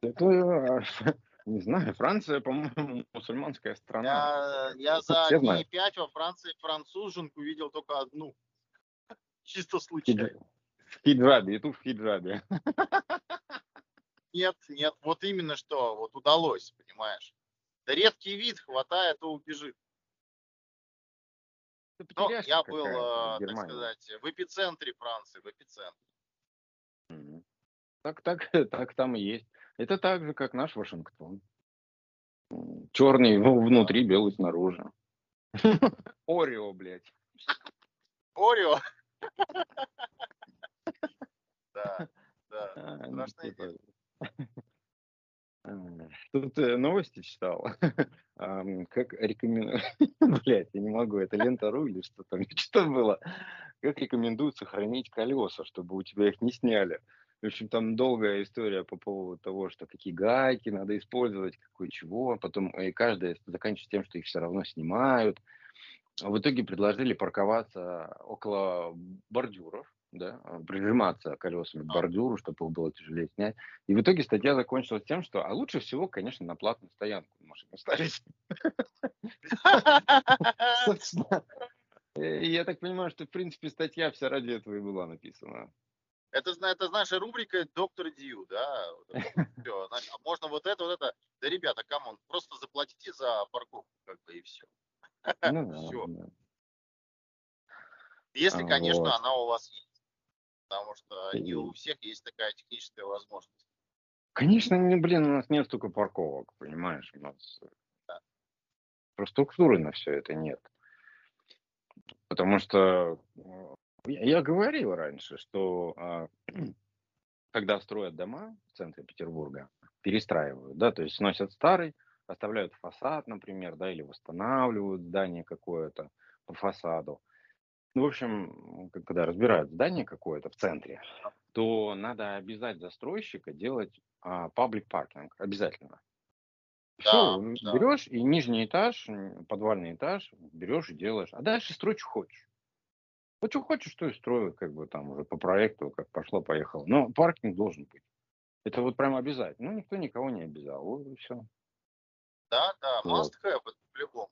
Это, э, не знаю, Франция, по-моему, мусульманская страна. Я, я за все дней знают. пять во Франции француженку видел только одну. Чисто случайно. В хиджабе, и тут в хиджабе. Нет, нет, вот именно что, вот удалось, понимаешь. Да редкий вид, хватает, то убежит. Но я был, э, так сказать, в эпицентре Франции, в эпицентре. Так, так, так там и есть. Это так же, как наш Вашингтон. Черный внутри, белый снаружи. Орео, блядь. Орео. Да, да. А, ну, типа, а, Тут э, новости читал. Как рекомендую... Блять, я не могу, это лента.ру или что там? Что было? Как рекомендуют сохранить колеса, чтобы у тебя их не сняли? В общем, там долгая история по поводу того, что какие гайки надо использовать, какой чего. Потом и каждая заканчивается тем, что их все равно снимают. А В итоге предложили парковаться около бордюров, да, а, прижиматься колесами к бордюру, чтобы их было тяжелее снять. И в итоге статья закончилась тем, что а лучше всего, конечно, на платную стоянку машину ставить. Собственно, э, я так понимаю, что, в принципе, статья вся ради этого и была написана. Это, это наша рубрика Доктор Дью, да? Всё, значит, а можно вот это, вот это. Да, ребята, come on, просто заплатите за парковку, как бы, и все. Ну да, Всё. да. Если, А, конечно, вот. она у вас есть. Потому что не у всех есть такая техническая возможность. Конечно, не, блин, у нас нет столько парковок, понимаешь, у нас э, инфраструктуры на все это нет. Потому что э, я, говорил раньше, что а, когда строят дома в центре Петербурга, перестраивают, да, то есть сносят старый, оставляют фасад, например, да, или восстанавливают здание какое-то по фасаду. Ну, в общем, когда разбирают здание какое-то в центре, то надо обязать застройщика делать а, паблик паркинг. Обязательно. Все, Да, берешь и нижний этаж, подвальный этаж, берешь и делаешь. А дальше строй, что хочешь. Вот что хочешь, то и строю, как бы там уже по проекту, как пошло-поехало. Но паркинг должен быть. Это вот прям обязательно. Ну, никто никого не обязал. Вот и все. Да, да, Вот. must have, это по-любому.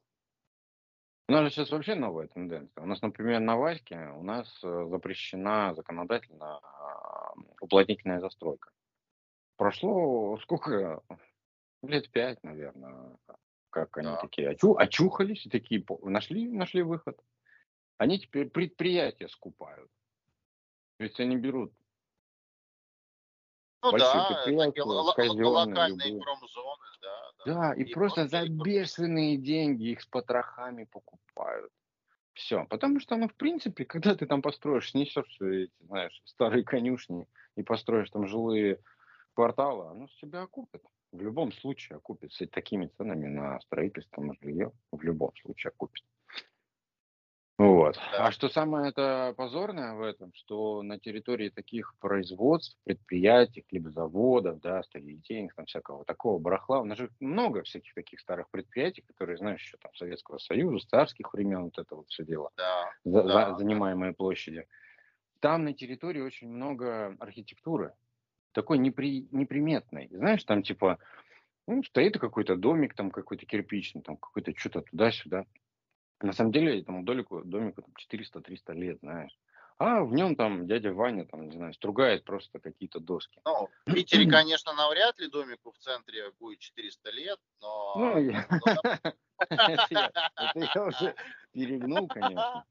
У нас же сейчас вообще новая тенденция. У нас, например, на Ваське у нас э, запрещена законодательно а, уплотнительная застройка. Прошло сколько? Лет пять, наверное, как они Да. такие очу- очухались и такие нашли, нашли выход. Они теперь предприятия скупают. То есть они берут Ну Большие да, предприятия, такие локальные любые. промзоны, да. Да, и, И просто за бешеные деньги их с потрохами покупают. Все. Потому что, ну, в принципе, когда ты там построишь, снесешь эти, знаешь, старые конюшни и построишь там жилые кварталы, оно с тебя окупит. В любом случае окупит. С такими ценами на строительство, на жилье в любом случае окупит. Вот. Да. А что самое это позорное в этом, что на территории таких производств, предприятий, либо заводов, да, сталелитейных, там всякого такого барахла, у нас же много всяких таких старых предприятий, которые, знаешь, еще там Советского Союза, царских времен, вот это вот все дело, Да, за- да. за- занимаемые площади. Там на территории очень много архитектуры, такой непри, неприметной. Знаешь, там типа, ну, стоит какой-то домик, там какой-то кирпичный, там какой-то что-то туда-сюда. На самом деле этому домику, домику там 400-300 лет, знаешь. А в нем там дядя Ваня, там, не знаю, стругает просто какие-то доски. Ну, в Питере, конечно, навряд ли домику в центре будет 400 лет, но... Ну, я- это уже перегнул, конечно.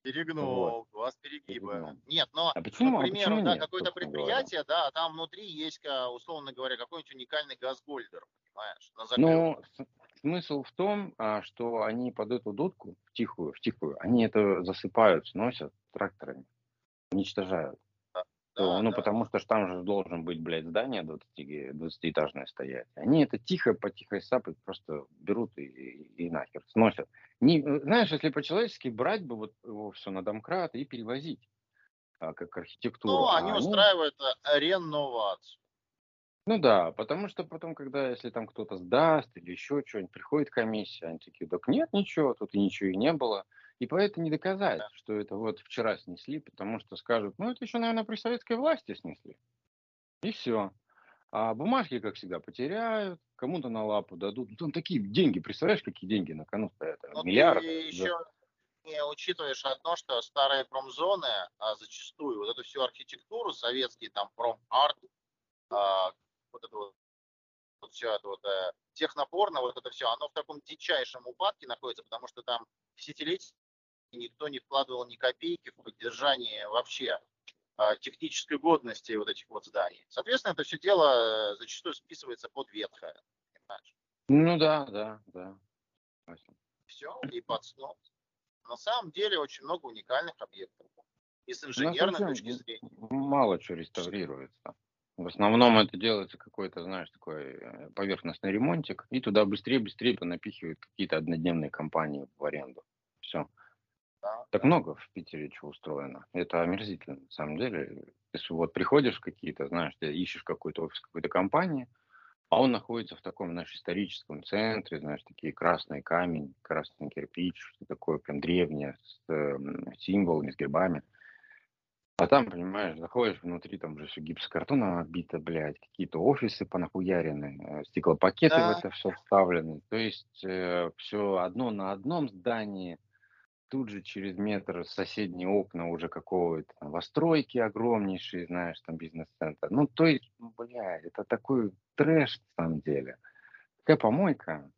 Перегнул, вас перегибы. Перегнул. Нет, но, А почему, к а примеру, почему да, какое-то говоря? предприятие, да, а там внутри есть, ка- условно говоря, какой-нибудь уникальный газгольдер, понимаешь, на. Ну, с- смысл в том, а, что они под эту дудку, в тихую, в тихую, они это засыпают, сносят тракторами, уничтожают. Да, То, ну, да. потому что там же должен быть, блядь, здание 20, 20-этажное стоять. Они это тихо, по тихой сапой просто берут и, и, и нахер сносят. Не, э, знаешь, если по-человечески брать бы вот его все на домкрат и перевозить, а, как архитектуру. Ну, а они устраивают э, реновацию. Ну да, потому что потом, когда, если там кто-то сдаст или еще что-нибудь, приходит комиссия, они такие, так нет ничего, тут и ничего и не было. И поэтому не доказать, Да. что это вот вчера снесли, потому что скажут, ну это еще, наверное, при советской власти снесли. И все. А бумажки, как всегда, потеряют, кому-то на лапу дадут. Ну, там такие деньги, представляешь, какие деньги на кону стоят? Но Миллиарды. ты да. еще не учитываешь одно, что старые промзоны, а зачастую вот эту всю архитектуру, советский там промарт, а, вот это вот, вот все это вот э, технопорно, вот это все, оно в таком дичайшем упадке находится, потому что там десятилетия никто не вкладывал ни копейки в поддержание вообще а, технической годности вот этих вот зданий. Соответственно, это все дело э, зачастую списывается под ветхое. Понимаешь? Ну да, да, да. Все и под снос. На самом деле очень много уникальных объектов. И с У нас инженерной вообще точки зрения. Мало что реставрируется. В основном это делается какой-то, знаешь, такой э, поверхностный ремонтик, и туда быстрее-быстрее понапихивают какие-то однодневные компании в аренду. Все. Так много в Питере чего устроено. Это омерзительно, на самом деле. Если вот приходишь какие-то, знаешь, ты ищешь какой-то офис какой-то компании, а он находится в таком, знаешь, историческом центре, знаешь, такие красный камень, красный кирпич, что такое прям древнее, с э, символами, с гербами. А там, понимаешь, заходишь внутри, там же все гипсокартоном обито, блядь, какие-то офисы понахуярены, э, стеклопакеты Да. в это все вставлены. То есть все одно на одном здании, тут же через метр соседние окна уже какого-то там новостройки огромнейшие, знаешь, там бизнес-центр. Ну, то есть, ну, бля, это такой трэш на самом деле. Такая помойка.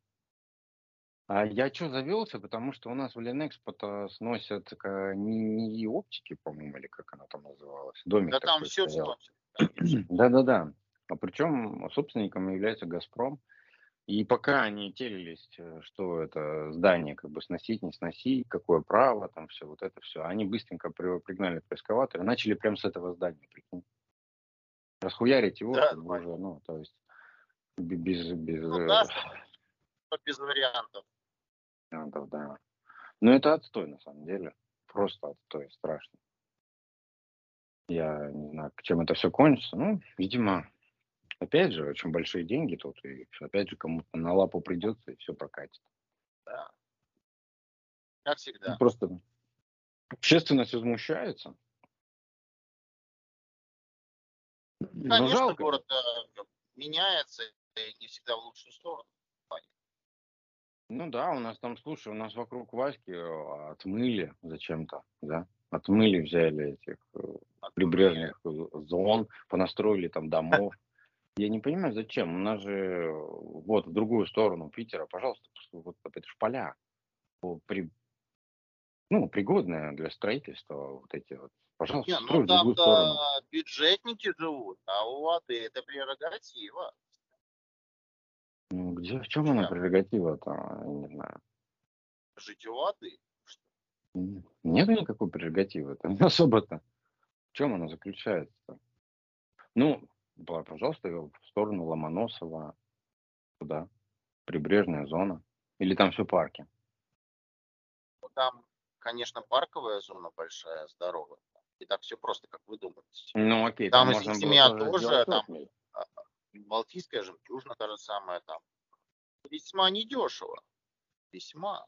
А я что завелся, потому что у нас в Ленэкспо сносят э, не, не оптики, по-моему, или как она там называлась. Домик Да там все сносит. Да-да-да. А причем собственником является «Газпром». И пока они телились, э, что это здание как бы сносить, не сносить, какое право, там все, вот это все. Они быстренько при- пригнали экскаватор и начали прямо с этого здания, прикинь. Расхуярить его, Да, уже, ну, то есть бе- без, без Ну э, да, без вариантов. Вариантов, да. Но это отстой на самом деле. Просто отстой, страшно. Я не знаю, чем это все кончится. Ну, видимо, опять же, очень большие деньги тут. И опять же, кому-то на лапу придется, и все прокатит. Да. Как всегда. Ну, Просто общественность возмущается. Ну, Конечно, жалко. город э, меняется и не всегда в лучшую сторону. Ну да, у нас там, слушай, у нас вокруг Васьки э, отмыли зачем-то, да? Отмыли, взяли этих э, прибрежных э, зон, понастроили там домов. Я не понимаю, зачем. У нас же вот в другую сторону Питера, пожалуйста, вот это ж поля. При, ну, пригодные для строительства вот эти вот. Пожалуйста, Не, ну в другую там сторону. бюджетники живут, а у воды это прерогатива. Ну, где, в чем она Да. прерогатива-то? Я не знаю. Жить у воды. М, Нету никакой прерогативы. Там особо-то. В чем она заключается? Ну, Пожалуйста, в сторону Ломоносова, туда, прибрежная зона. Или там все парки? Ну, там, конечно, парковая зона большая, здоровая. И так все просто, как вы думаете. Ну, окей. Там, там можно семья тоже, там Балтийская жемчужина та же самая там. Весьма недешево. Весьма.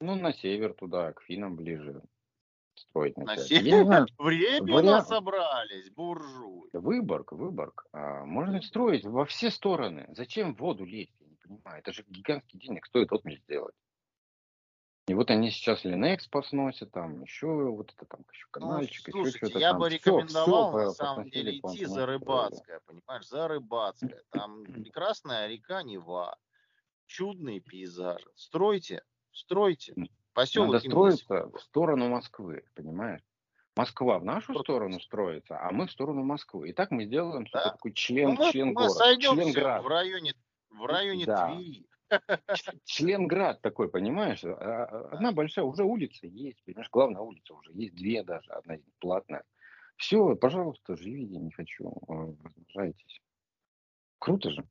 Ну, на север туда, к финам ближе строить На север временно вариант- собрались, буржуи. Выборг, Выборг. А, можно строить во все стороны. Зачем в воду лезть? Я не понимаю. Это же гигантский денег стоит отмель сделать. И вот они сейчас Линекс посносят, там еще вот это там еще Ну, канальчик, еще слушайте, что-то я там. бы рекомендовал всё на по- самом деле идти за. Рыбацкое, понимаешь, за Рыбацкое. Там прекрасная река Нева, чудные пейзажи. Стройте, стройте. Поселок Надо строиться в сторону Москвы, понимаешь? Москва в нашу сторону строится, а мы в сторону Москвы. И так мы сделаем Да. такой Ну, член, мы, член мы города, сойдемся членград. в районе, в районе Да. Твери. Членград такой, понимаешь? А- а- Одна большая, уже улица есть, понимаешь? Главная улица уже есть, две даже, одна платная. Все, пожалуйста, живите, не хочу, э, размножайтесь. Круто же.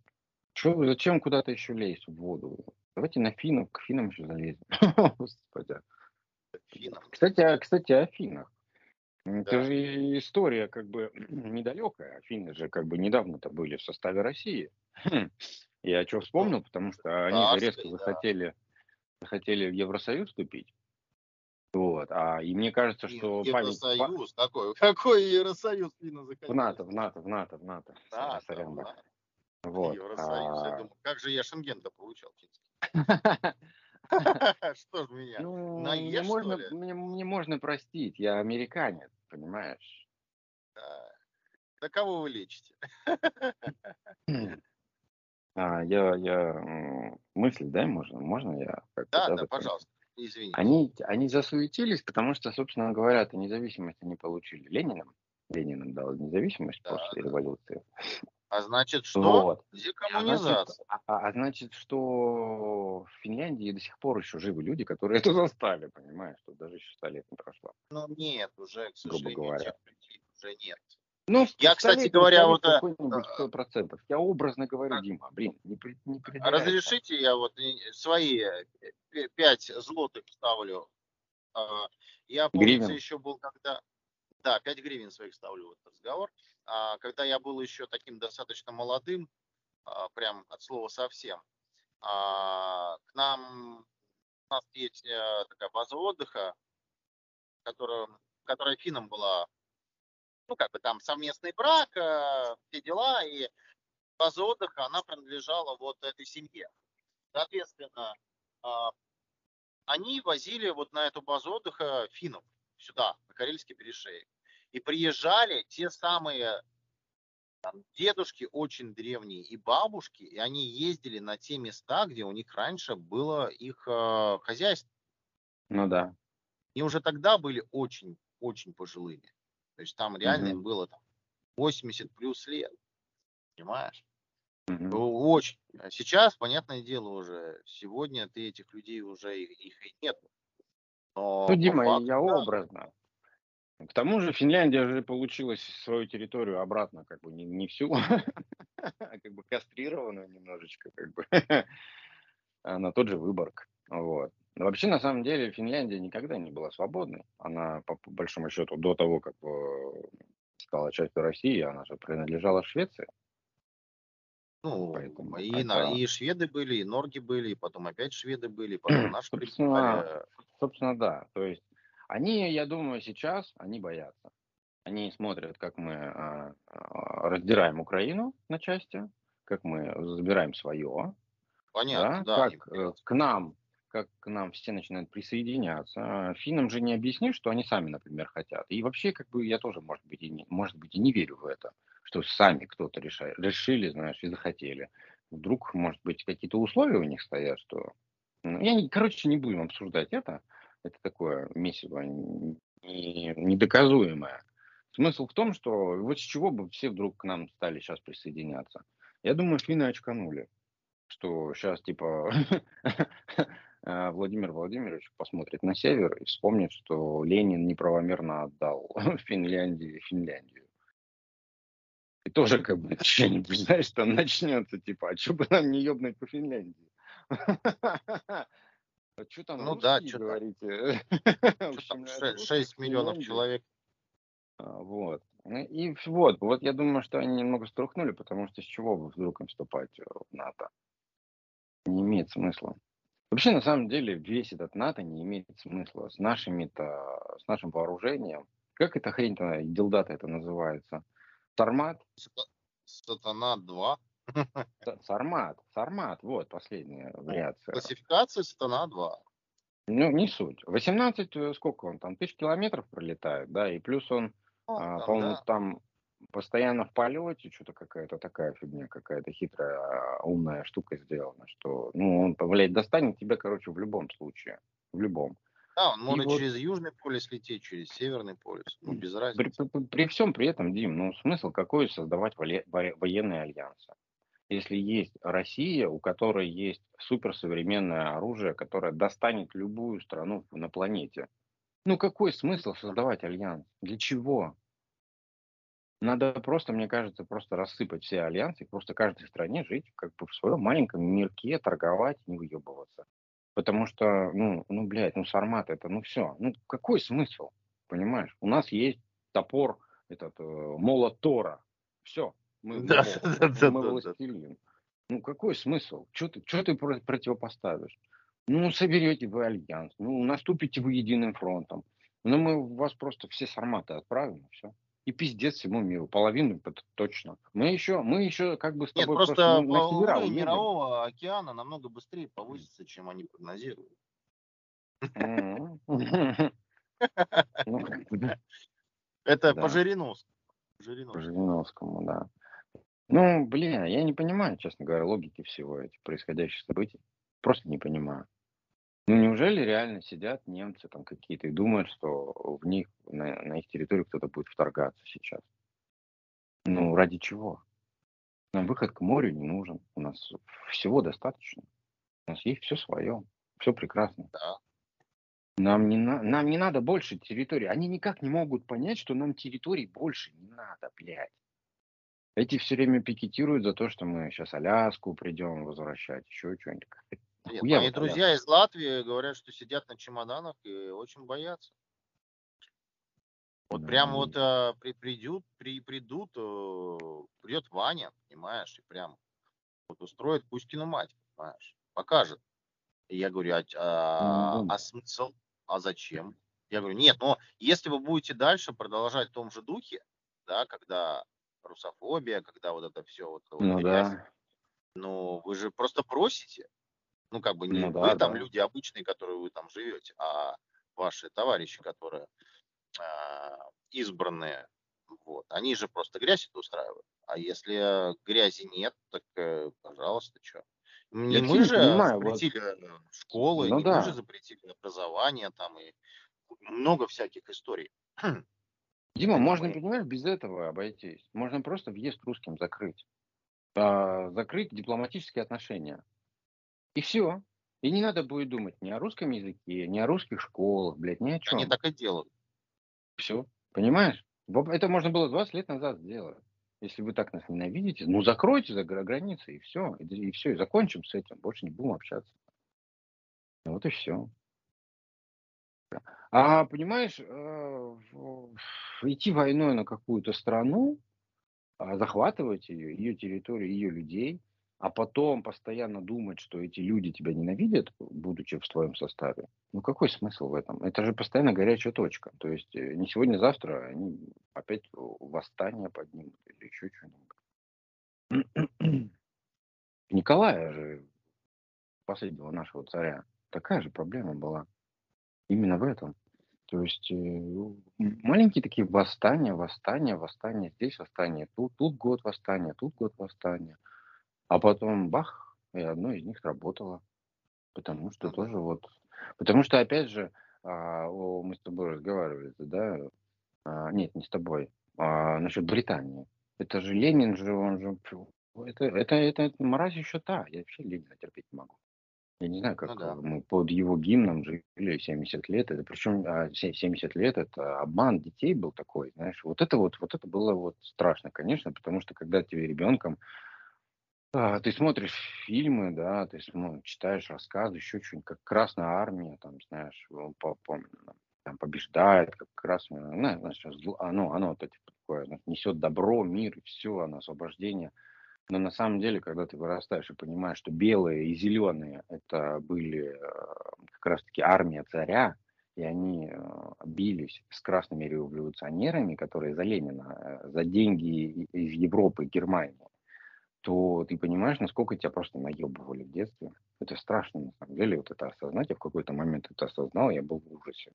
Вы- зачем куда-то еще лезть в воду? Давайте на финнов, к финнам еще залезем. Господи. Финам. Кстати, о- кстати, о финнах. Это же история как бы недалекая. Афины же как бы недавно-то были в составе России. Я что вспомнил, потому что они же резко да. захотели, захотели в Евросоюз вступить. Вот. А, и мне кажется, что память... па- Евросоюз. Какой, какой Евросоюз Финны захотели? В НАТО, в НАТО, в НАТО, в НАТО. Да, Сорян, да, да. Вот. Евросоюз. Я А, думаю, как же я Шенген-то получал? Что ж меня? Ну, мне Наешь, можно, мне, мне можно простить, я американец, понимаешь? Да. Да кого вы лечите? А, я, я мысль, да, можно, можно я? Да, да, закончу? пожалуйста. Извините. Они, они засуетились, потому что, собственно говоря, это независимость они получили Лениным. Ленин дал независимость Да, после да. революции. А значит, что? Вот. А Декоммунизация. значит, а- а- а значит, что в Финляндии до сих пор еще живы люди, которые это застали, понимаешь, что даже еще ста лет не прошло. Ну нет, уже, к Грубо сожалению, говоря. тех людей уже нет. Ну, Я, кстати говоря, вот, э, сто процентов. Я образно говорю, Дима, блин, не, при, не А придирайся. Разрешите, я вот свои э, пять злотых ставлю. А, Я, помнится, Гривен. еще был когда... Да, 5 гривен своих ставлю в этот разговор. А, Когда я был еще таким достаточно молодым, а, прям от слова совсем, а, к нам... У нас есть э, такая база отдыха, которая, которая финнам была, ну, как бы там совместный брак, э, все дела, и база отдыха, она принадлежала вот этой семье. Соответственно, а, они возили вот на эту базу отдыха финнов сюда, на Карельский перешеек. И приезжали те самые там, дедушки очень древние и бабушки, и они ездили на те места, где у них раньше было их э, хозяйство. Ну да. И уже тогда были очень-очень пожилыми. То есть там реально Мгм. им было там, 80 плюс лет. Понимаешь? Ну, Очень. А сейчас, понятное дело, уже сегодня ты этих людей уже их, их и нет. Но Ну, Дима, факту, я да, образно. К тому же Финляндия же получила свою территорию обратно, как бы не, не всю, а как бы кастрированную немножечко, как бы, а на тот же Выборг. Вот. Но вообще, на самом деле, Финляндия никогда не была свободной. Она, по, большому счету, до того, как э, стала частью России, она же принадлежала Швеции. ну, поэтому и, на- это- и шведы были, и норги были, и потом опять шведы были, потом наши Собственно, прибывали. Собственно, да. То есть они, я думаю, сейчас они боятся. Они смотрят, как мы а, раздираем Украину на части, как мы забираем свое, Понятно, да, да. как э, к нам, как к нам все начинают присоединяться. А Финнам же не объяснишь, что они сами, например, хотят. И вообще, как бы, я тоже, может быть, и не, может быть, и не верю в это, что сами кто-то решает, решили, знаешь, и захотели. Вдруг, может быть, какие-то условия у них стоят, что... Ну, Я, не, короче, не будем обсуждать это. Это такое месиво не- недоказуемое. Смысл в том, что вот с чего бы все вдруг к нам стали сейчас присоединяться. Я думаю, финны очканули, что сейчас типа Владимир Владимирович посмотрит на север и вспомнит, что Ленин неправомерно отдал Финляндии Финляндию. тоже как бы ощущение, знаешь, что начнется, типа, а что бы нам не ебнуть по Финляндии? А что там Ну да, что там, говорите? Там общем, ше- русские 6 в миллионов человек. А, Вот. Ну И вот, вот я думаю, что они немного струхнули, потому что с чего бы вдруг им вступать э, в НАТО? Не имеет смысла. Вообще, на самом деле, весь этот НАТО не имеет смысла. С нашими-то, с нашим вооружением, как эта хрень-то, дилдата это называется? Сармат? Сата- Сатана 2. Са- Сармат, Сармат, вот последняя Ну, вариация. классификация Сатана 2. Ну, не суть. 18, э, сколько он там, тысяч километров пролетает, да, и плюс он, Ну, а, там, по-моему, да. там постоянно в полете, что-то какая-то такая фигня, какая-то хитрая, а, умная штука сделана, что, ну, он, блядь, достанет тебя, короче, в любом случае, в любом. Да, он И может вот через Южный полюс лететь, через Северный полюс. Ну, без при, разницы. при- при всем при этом, Дим, ну, смысл какой создавать во- военные альянсы? Если есть Россия, у которой есть суперсовременное оружие, которое достанет любую страну на планете, ну какой смысл создавать альянс? Для чего? Надо просто, мне кажется, просто рассыпать все альянсы, просто каждой стране жить как бы в своем маленьком мирке, торговать, не выебываться. Потому что, ну, ну, блядь, ну, сармат это, ну, все. Ну, какой смысл? Понимаешь? У нас есть топор, этот, э, молот Тора. Все. Мы, мы Да, бог, да, мы, да, мы да, властелин. Ну, какой смысл? Что ты, ты про- противопоставишь? Ну, соберете вы альянс, ну, наступите вы единым фронтом. Ну, мы вас просто все сарматы отправим, все. И пиздец всему миру. Половину п- точно. Мы еще, мы еще как бы с Нет, тобой просто просто на по- севера уровень уедем. мирового океана намного быстрее повысится, чем они прогнозируют. Ну. Это по. Жириновскому. По. Жириновскому, да. Ну, блин, я не понимаю, честно говоря, логики всего этих происходящих событий. Просто не понимаю. Ну, неужели реально сидят немцы там какие-то и думают, что в них, на, на их территорию кто-то будет вторгаться сейчас? Ну, ради чего? Нам выход к морю не нужен. У нас всего достаточно. У нас есть все свое. Все прекрасно. Да. Нам не, на- нам не надо больше территории. Они никак не могут понять, что нам территорий больше не надо, блядь. Эти все время пикетируют за то, что мы сейчас Аляску придем возвращать, еще что-нибудь. Нет, мои вот друзья из Латвии говорят, что сидят на чемоданах и очень боятся. Вот прям Ну, вот э, при, придут, при, придут, э, придет Ваня, понимаешь, и прям вот устроит Кузькину мать, понимаешь, покажет. И я говорю, а, а- думаю. а смысл? А зачем? Я говорю, нет, но если вы будете дальше продолжать в том же духе, да, когда русофобия, когда вот это все, вот, вот Ну грязь, да. ну вы же просто просите. Ну, как бы не Ну вы да, там да. люди обычные, которые вы там живете, а ваши товарищи, которые а, избранные, вот, они же просто грязь это устраивают. А если грязи нет, так, э, пожалуйста, что? Не Я мы вообще не же понимаю, вот- запретили э, школы, Ну не да. мы же запретили образование там и много всяких историй. Дима, Это можно, мы. понимаешь, без этого обойтись. Можно просто въезд русским закрыть. А, закрыть дипломатические отношения. И все. И не надо будет думать ни о русском языке, ни о русских школах, блядь, ни о чем. Они так и делают. Все. Понимаешь? Это можно было 20 лет назад сделать. Если вы так нас ненавидите, ну закройте за гра- границы, и все. И, все, и закончим с этим. Больше не будем общаться. Вот и все. А понимаешь, э, идти войной на какую-то страну, а, захватывать ее, ее территорию, ее людей, а потом постоянно думать, что эти люди тебя ненавидят, будучи в твоем составе. Ну какой смысл в этом? Это же постоянно горячая точка. То есть э, не сегодня-завтра они опять восстание поднимут или еще что-нибудь. Николая же, последнего нашего царя, такая же проблема была. Именно в этом. То есть э, м, маленькие такие восстания, восстания, восстания, здесь восстание, тут, тут год восстания, тут год восстания. А потом бах, и одно из них сработало. Потому что тоже вот... Потому что, опять же, а, о, мы с тобой разговаривали, да? А, нет, не с тобой. А, насчет Британии. Это же Ленин же, он же... Это, это, это, это мразь еще та. Я вообще Ленина терпеть не могу. Я не знаю, Ну как да. э, мы под его гимном жили 70 лет. Это причем а, се- 70 лет это обман детей был такой, знаешь. Вот это вот, вот это было вот страшно, конечно, потому что когда тебе ребенком а, ты смотришь фильмы, да, ты смо- читаешь рассказы, еще что-нибудь, как Красная Армия, там, знаешь, ну, по- по- там побеждает, как Красная, ну, знаешь, оно, оно вот эти такое, несет добро, мир, и все, оно освобождение. Но на самом деле, когда ты вырастаешь и понимаешь, что белые и зеленые это были э, как раз-таки армия царя, и они э, бились с красными революционерами, которые за Ленина, э, за деньги из Европы, Германии, то ты понимаешь, насколько тебя просто наебывали в детстве. Это страшно, на самом деле, вот это осознать. Я в какой-то момент это осознал, я был в ужасе.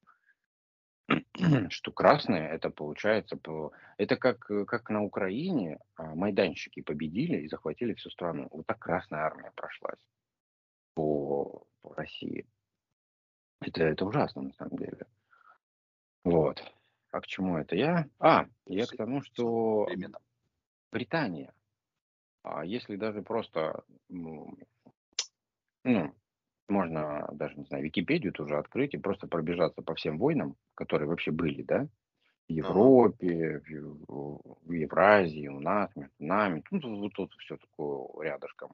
Что красное, это получается, по- это как, э, как на Украине а, майданщики победили и захватили всю страну. Вот так Красная Армия прошлась по, по России. Это, это ужасно, на самом деле. Вот. А к чему это я? А, я к тому, что. Британия, а если даже просто, м, ну, можно даже, не знаю, Википедию тоже открыть и просто пробежаться по всем войнам, которые вообще были, да, в Европе, в, Ев- в Евразии, у нас, между нами, ну, тут, вот тут все такое рядышком.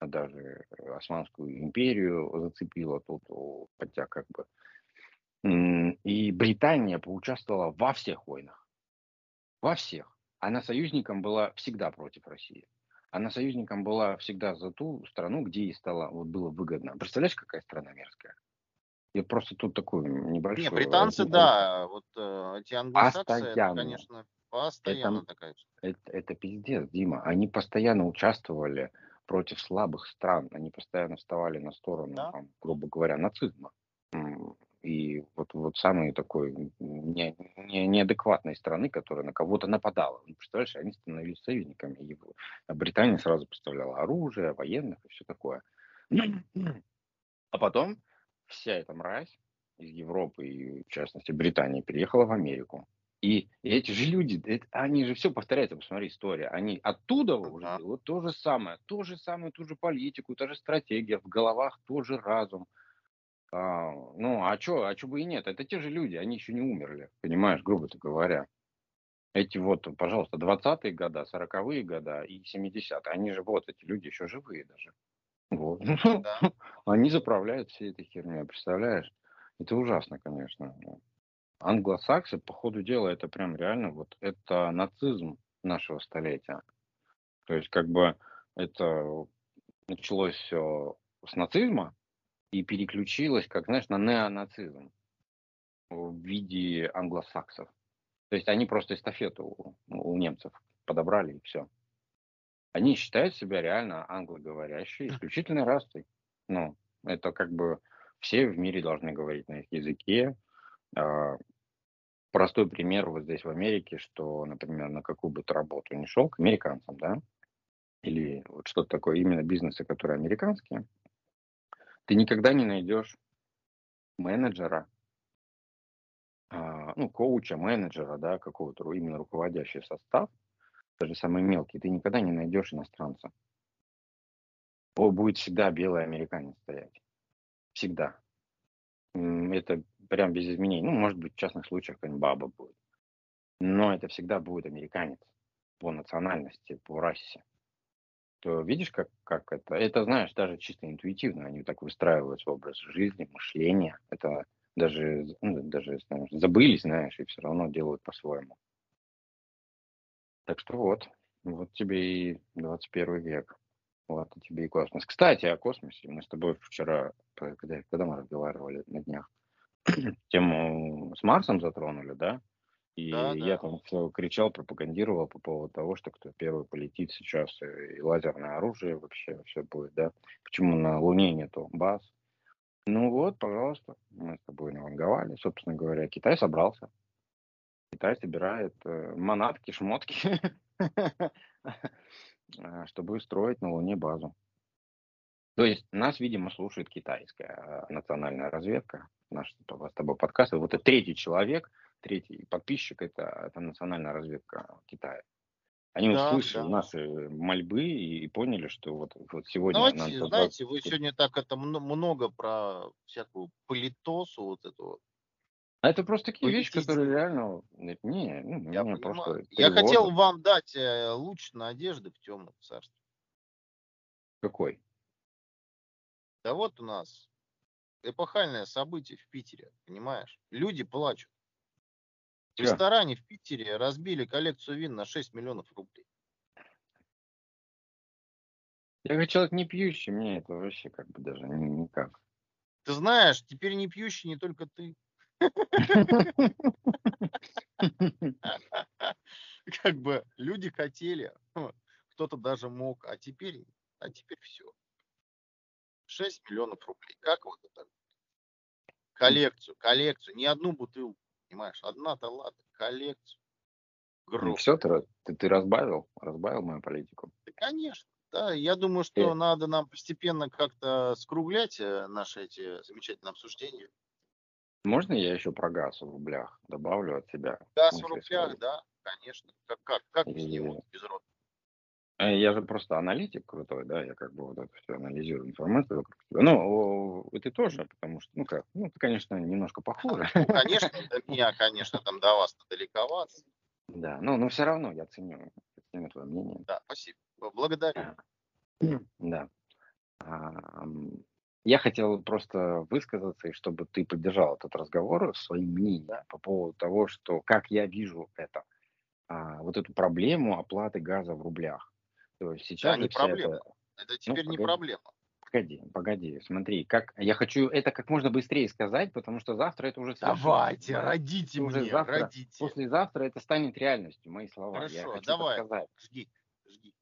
А Даже Османскую империю зацепило тут, хотя как бы. И Британия поучаствовала во всех войнах. Во всех. Она союзником была всегда против России. Она союзником была всегда за ту страну, где ей стало, вот было выгодно. Представляешь, какая страна мерзкая? Я просто тут такой небольшой... Не, британцы, один- да, вот э, эти англосаксы, это, Постоянно. конечно, постоянно Это- такая. Это, это пиздец, Дима. Они постоянно участвовали против слабых стран. Они постоянно вставали на сторону, Да. там, грубо говоря, нацизма. И вот, вот самой такой не, не- неадекватной страны, которая на кого-то нападала. Ну, представляешь, они становились союзниками. В- а Британия сразу поставляла оружие, военных и все такое. А потом вся эта мразь из Европы и, в частности, Британии переехала в Америку. И эти же люди, это- они же все повторяют, посмотри, история. Они оттуда уже делают то же самое, то же самое, ту же политику, та же стратегия, в головах тоже разум. А, ну, а что, а чё бы и нет? Это те же люди, они еще не умерли, понимаешь, грубо говоря. Эти вот, пожалуйста, 20-е года, 40-е года и 70-е, они же вот, эти люди еще живые даже. Вот. Да. Они заправляют всей этой херней, представляешь? Это ужасно, конечно. Англосаксы, по ходу дела, это прям реально вот, это нацизм нашего столетия. То есть, как бы, это началось все с нацизма и переключилось, как, знаешь, на неонацизм в виде англосаксов. То есть они просто эстафету у, у немцев подобрали и все. Они считают себя реально англоговорящей, исключительной расой. Ну, это как бы все в мире должны говорить на их языке. А, Простой пример вот здесь в Америке, что, например, на какую бы ты работу ни шел, к американцам, да, или вот что-то такое, именно бизнесы, которые американские, ты никогда не найдешь менеджера, а, ну, коуча, менеджера, да, какого-то именно руководящий состав, даже самый мелкий, ты никогда не найдешь иностранца. О, будет всегда белый американец стоять. Всегда. Это прям без изменений. Ну, может быть, в частных случаях какая-нибудь баба будет. Но это всегда будет американец по национальности, по расе. То видишь, как, как это? Это, знаешь, даже чисто интуитивно они так выстраивают свой образ жизни, мышление. Это даже, ну, даже знаешь, забылись, знаешь, и все равно делают по-своему. Так что вот, вот тебе и 21 век. Вот тебе и космос. Кстати, о космосе. Мы с тобой вчера, когда, когда мы разговаривали на днях, тему с Марсом затронули, да? И Да, я да. там все кричал, пропагандировал по поводу того, что кто первый полетит сейчас, э, и лазерное оружие вообще все будет, да? Почему на Луне нету баз? Ну вот, пожалуйста, мы с тобой наванговали. Собственно говоря, Китай собрался. Китай собирает э, манатки, шмотки, э, чтобы строить на Луне базу. То есть нас, видимо, слушает китайская э, национальная разведка. Наш с тобой подкаст. Вот это третий человек, третий подписчик, это, это национальная разведка Китая. Они Да, услышали да. наши мольбы и, поняли, что вот, вот сегодня Давайте, создать... знаете, вы сегодня так это мно- много про всякую политосу вот эту вот. А это просто такие вещи, Политизм. которые реально... нет, Не, ну, Я понимаю. просто Я хотел вам дать э, луч надежды в темном царстве. Какой? Да вот у нас эпохальное событие в Питере, понимаешь? Люди плачут. В ресторане в Питере разбили коллекцию вин на 6 миллионов рублей. Я как человек не пьющий, мне это вообще как бы даже ни- никак. Ты знаешь, теперь не пьющий не только ты. Как бы люди хотели, кто-то даже мог, а теперь, а теперь все. 6 миллионов рублей. Как вот это? Коллекцию, коллекцию, не одну бутылку, понимаешь? Одна-то ладно, коллекцию. Гроб. Все, ты, ты, ты разбавил, разбавил мою политику. Да, конечно. Да, я думаю, Э. что надо нам постепенно как-то скруглять э, наши эти замечательные обсуждения. Можно я еще про газ в рублях добавлю от себя? Газ в рублях, свои? да, конечно. Как, как, как без И- него, без рода? Э, Я же просто аналитик крутой, да, я как бы вот это все анализирую информацию вокруг себя. Ну, ты тоже, потому что, ну как, ну ты, конечно, немножко похуже. Ну, конечно, до меня, конечно, там до вас далековато. Да, ну, но все равно я ценю, ценю твое мнение. Да, спасибо. Благодарю. Да. А, Я хотел просто высказаться, и чтобы ты поддержал этот разговор своим мнением по поводу того, что как я вижу это, а, вот эту проблему оплаты газа в рублях. То есть сейчас не же вся проблема. эта- Это теперь не погоди. проблема. Погоди, погоди, смотри, как я хочу это как можно быстрее сказать, потому что завтра это уже Давайте, понимаешь? родите Уже мне, завтра, родите. Послезавтра это станет реальностью, мои слова. я Хорошо, хочу это давай. сказать. Жги, жги.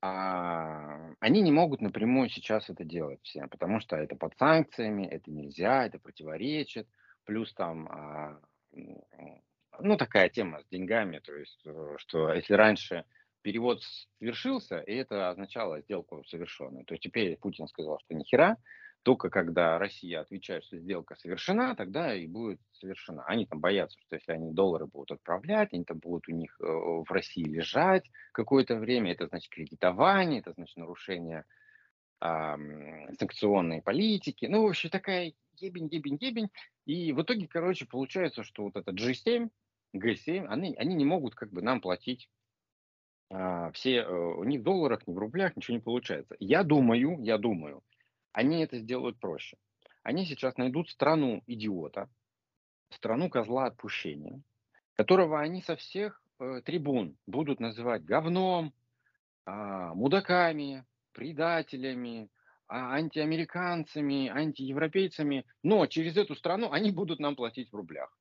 А, они не могут напрямую сейчас это делать все, потому что это под санкциями, это нельзя, это противоречит. Плюс там, а, м, ну, такая тема с деньгами, то есть, э, что если раньше перевод совершился, и это означало сделку совершенную, то теперь Путин сказал, что ни хера, только когда Россия отвечает, что сделка совершена, тогда и будет совершена. Они там боятся, что если они доллары будут отправлять, они там будут у них э, в России лежать какое-то время, это значит кредитование, это значит нарушение ам, санкционной политики. Ну, в общем, такая ебень, ебень, ебень. И в итоге, короче, получается, что вот этот G7, G7, они, они не могут как бы нам платить все, э, ни в долларах, ни в рублях, ничего не получается. Я думаю, я думаю, они это сделают проще. Они сейчас найдут страну идиота, страну козла отпущения, которого они со всех э, трибун будут называть говном, а, мудаками, предателями, а, антиамериканцами, антиевропейцами, но через эту страну они будут нам платить в рублях.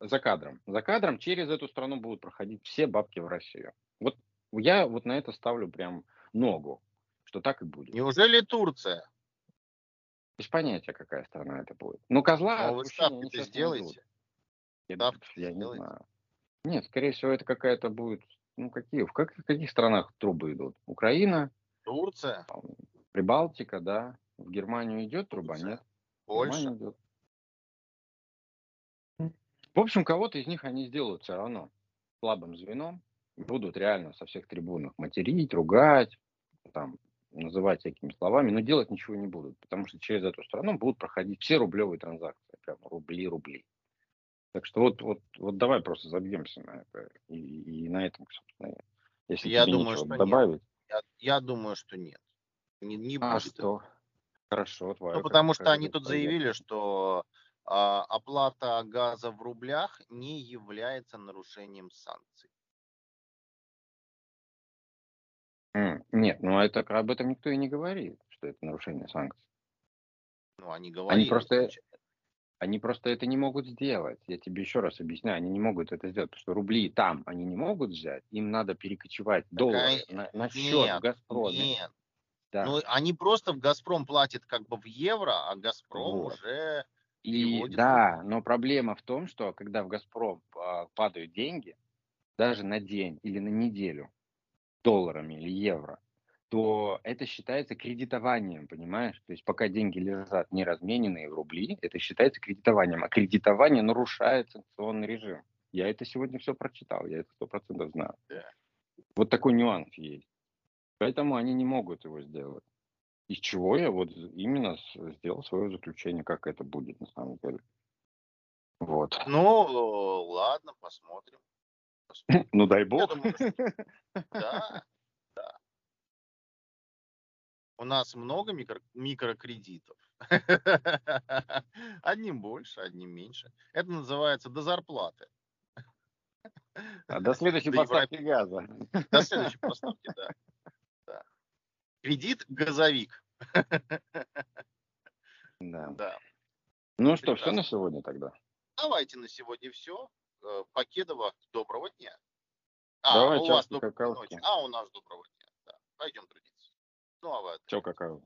За кадром. За кадром через эту страну будут проходить все бабки в Россию. Вот я вот на это ставлю прям ногу, что так и будет. Неужели Турция? Без понятия, какая страна это будет. Но козла Ну, вы ставки-то сделаете. Я, Ставки я не сделайте. знаю. Нет, скорее всего, это какая-то будет... Ну, какие? В как- в каких странах трубы идут? Украина, Турция, Прибалтика, да. В Германию идет труба, Турция, нет? Польша. Идет. В общем, кого-то из них они сделают все равно слабым звеном. Будут реально со всех трибунах материть, ругать, там, называть всякими словами, но делать ничего не будут, потому что через эту страну будут проходить все рублевые транзакции, прям рубли, рубли. Так что вот, вот, вот давай просто забьемся на это. И, и на этом, собственно, если Я думаю, что нет. добавить. Я, я думаю, что нет. Не, не А будет. что? Хорошо, твоя. Ну, потому что они тут заявили, что оплата газа в рублях не является нарушением санкций. Нет, ну это об этом никто и не говорит, что это нарушение санкций. Ну, они говорили. просто- изначально. Они просто это не могут сделать. Я тебе еще раз объясняю, они не могут это сделать, потому что рубли там они не могут взять, им надо перекочевать доллары а, на, на счет нет, в Газпроме. Нет. Да. Ну, они просто в Газпром платят как бы в евро, а Газпром Вот. уже И да, но проблема в том, что когда в Газпром а, падают деньги, даже на день или на неделю, долларами или евро, то это считается кредитованием, понимаешь? То есть пока деньги лежат не размененные в рубли, это считается кредитованием. А кредитование нарушает санкционный режим. Я это сегодня все прочитал, я это сто процентов знаю. Вот такой нюанс есть. Поэтому они не могут его сделать. Из чего я вот именно сделал свое заключение, как это будет на самом деле. Вот. Ну, ладно, посмотрим. Посмотрим. Ну дай бог. думаю, что да, да. У нас много микро- микрокредитов. Одним больше, одним меньше. Это называется до зарплаты. А до следующей поставки газа. До следующей поставки. Да. Кредит газовик. Да. Да. Ну что, все на сегодня тогда? Давайте на сегодня все. Покедова, доброго дня. А, Давай у вас доброй ночи. А, у нас доброго дня. Да. Пойдем трудиться. Ну, а вы Все какао.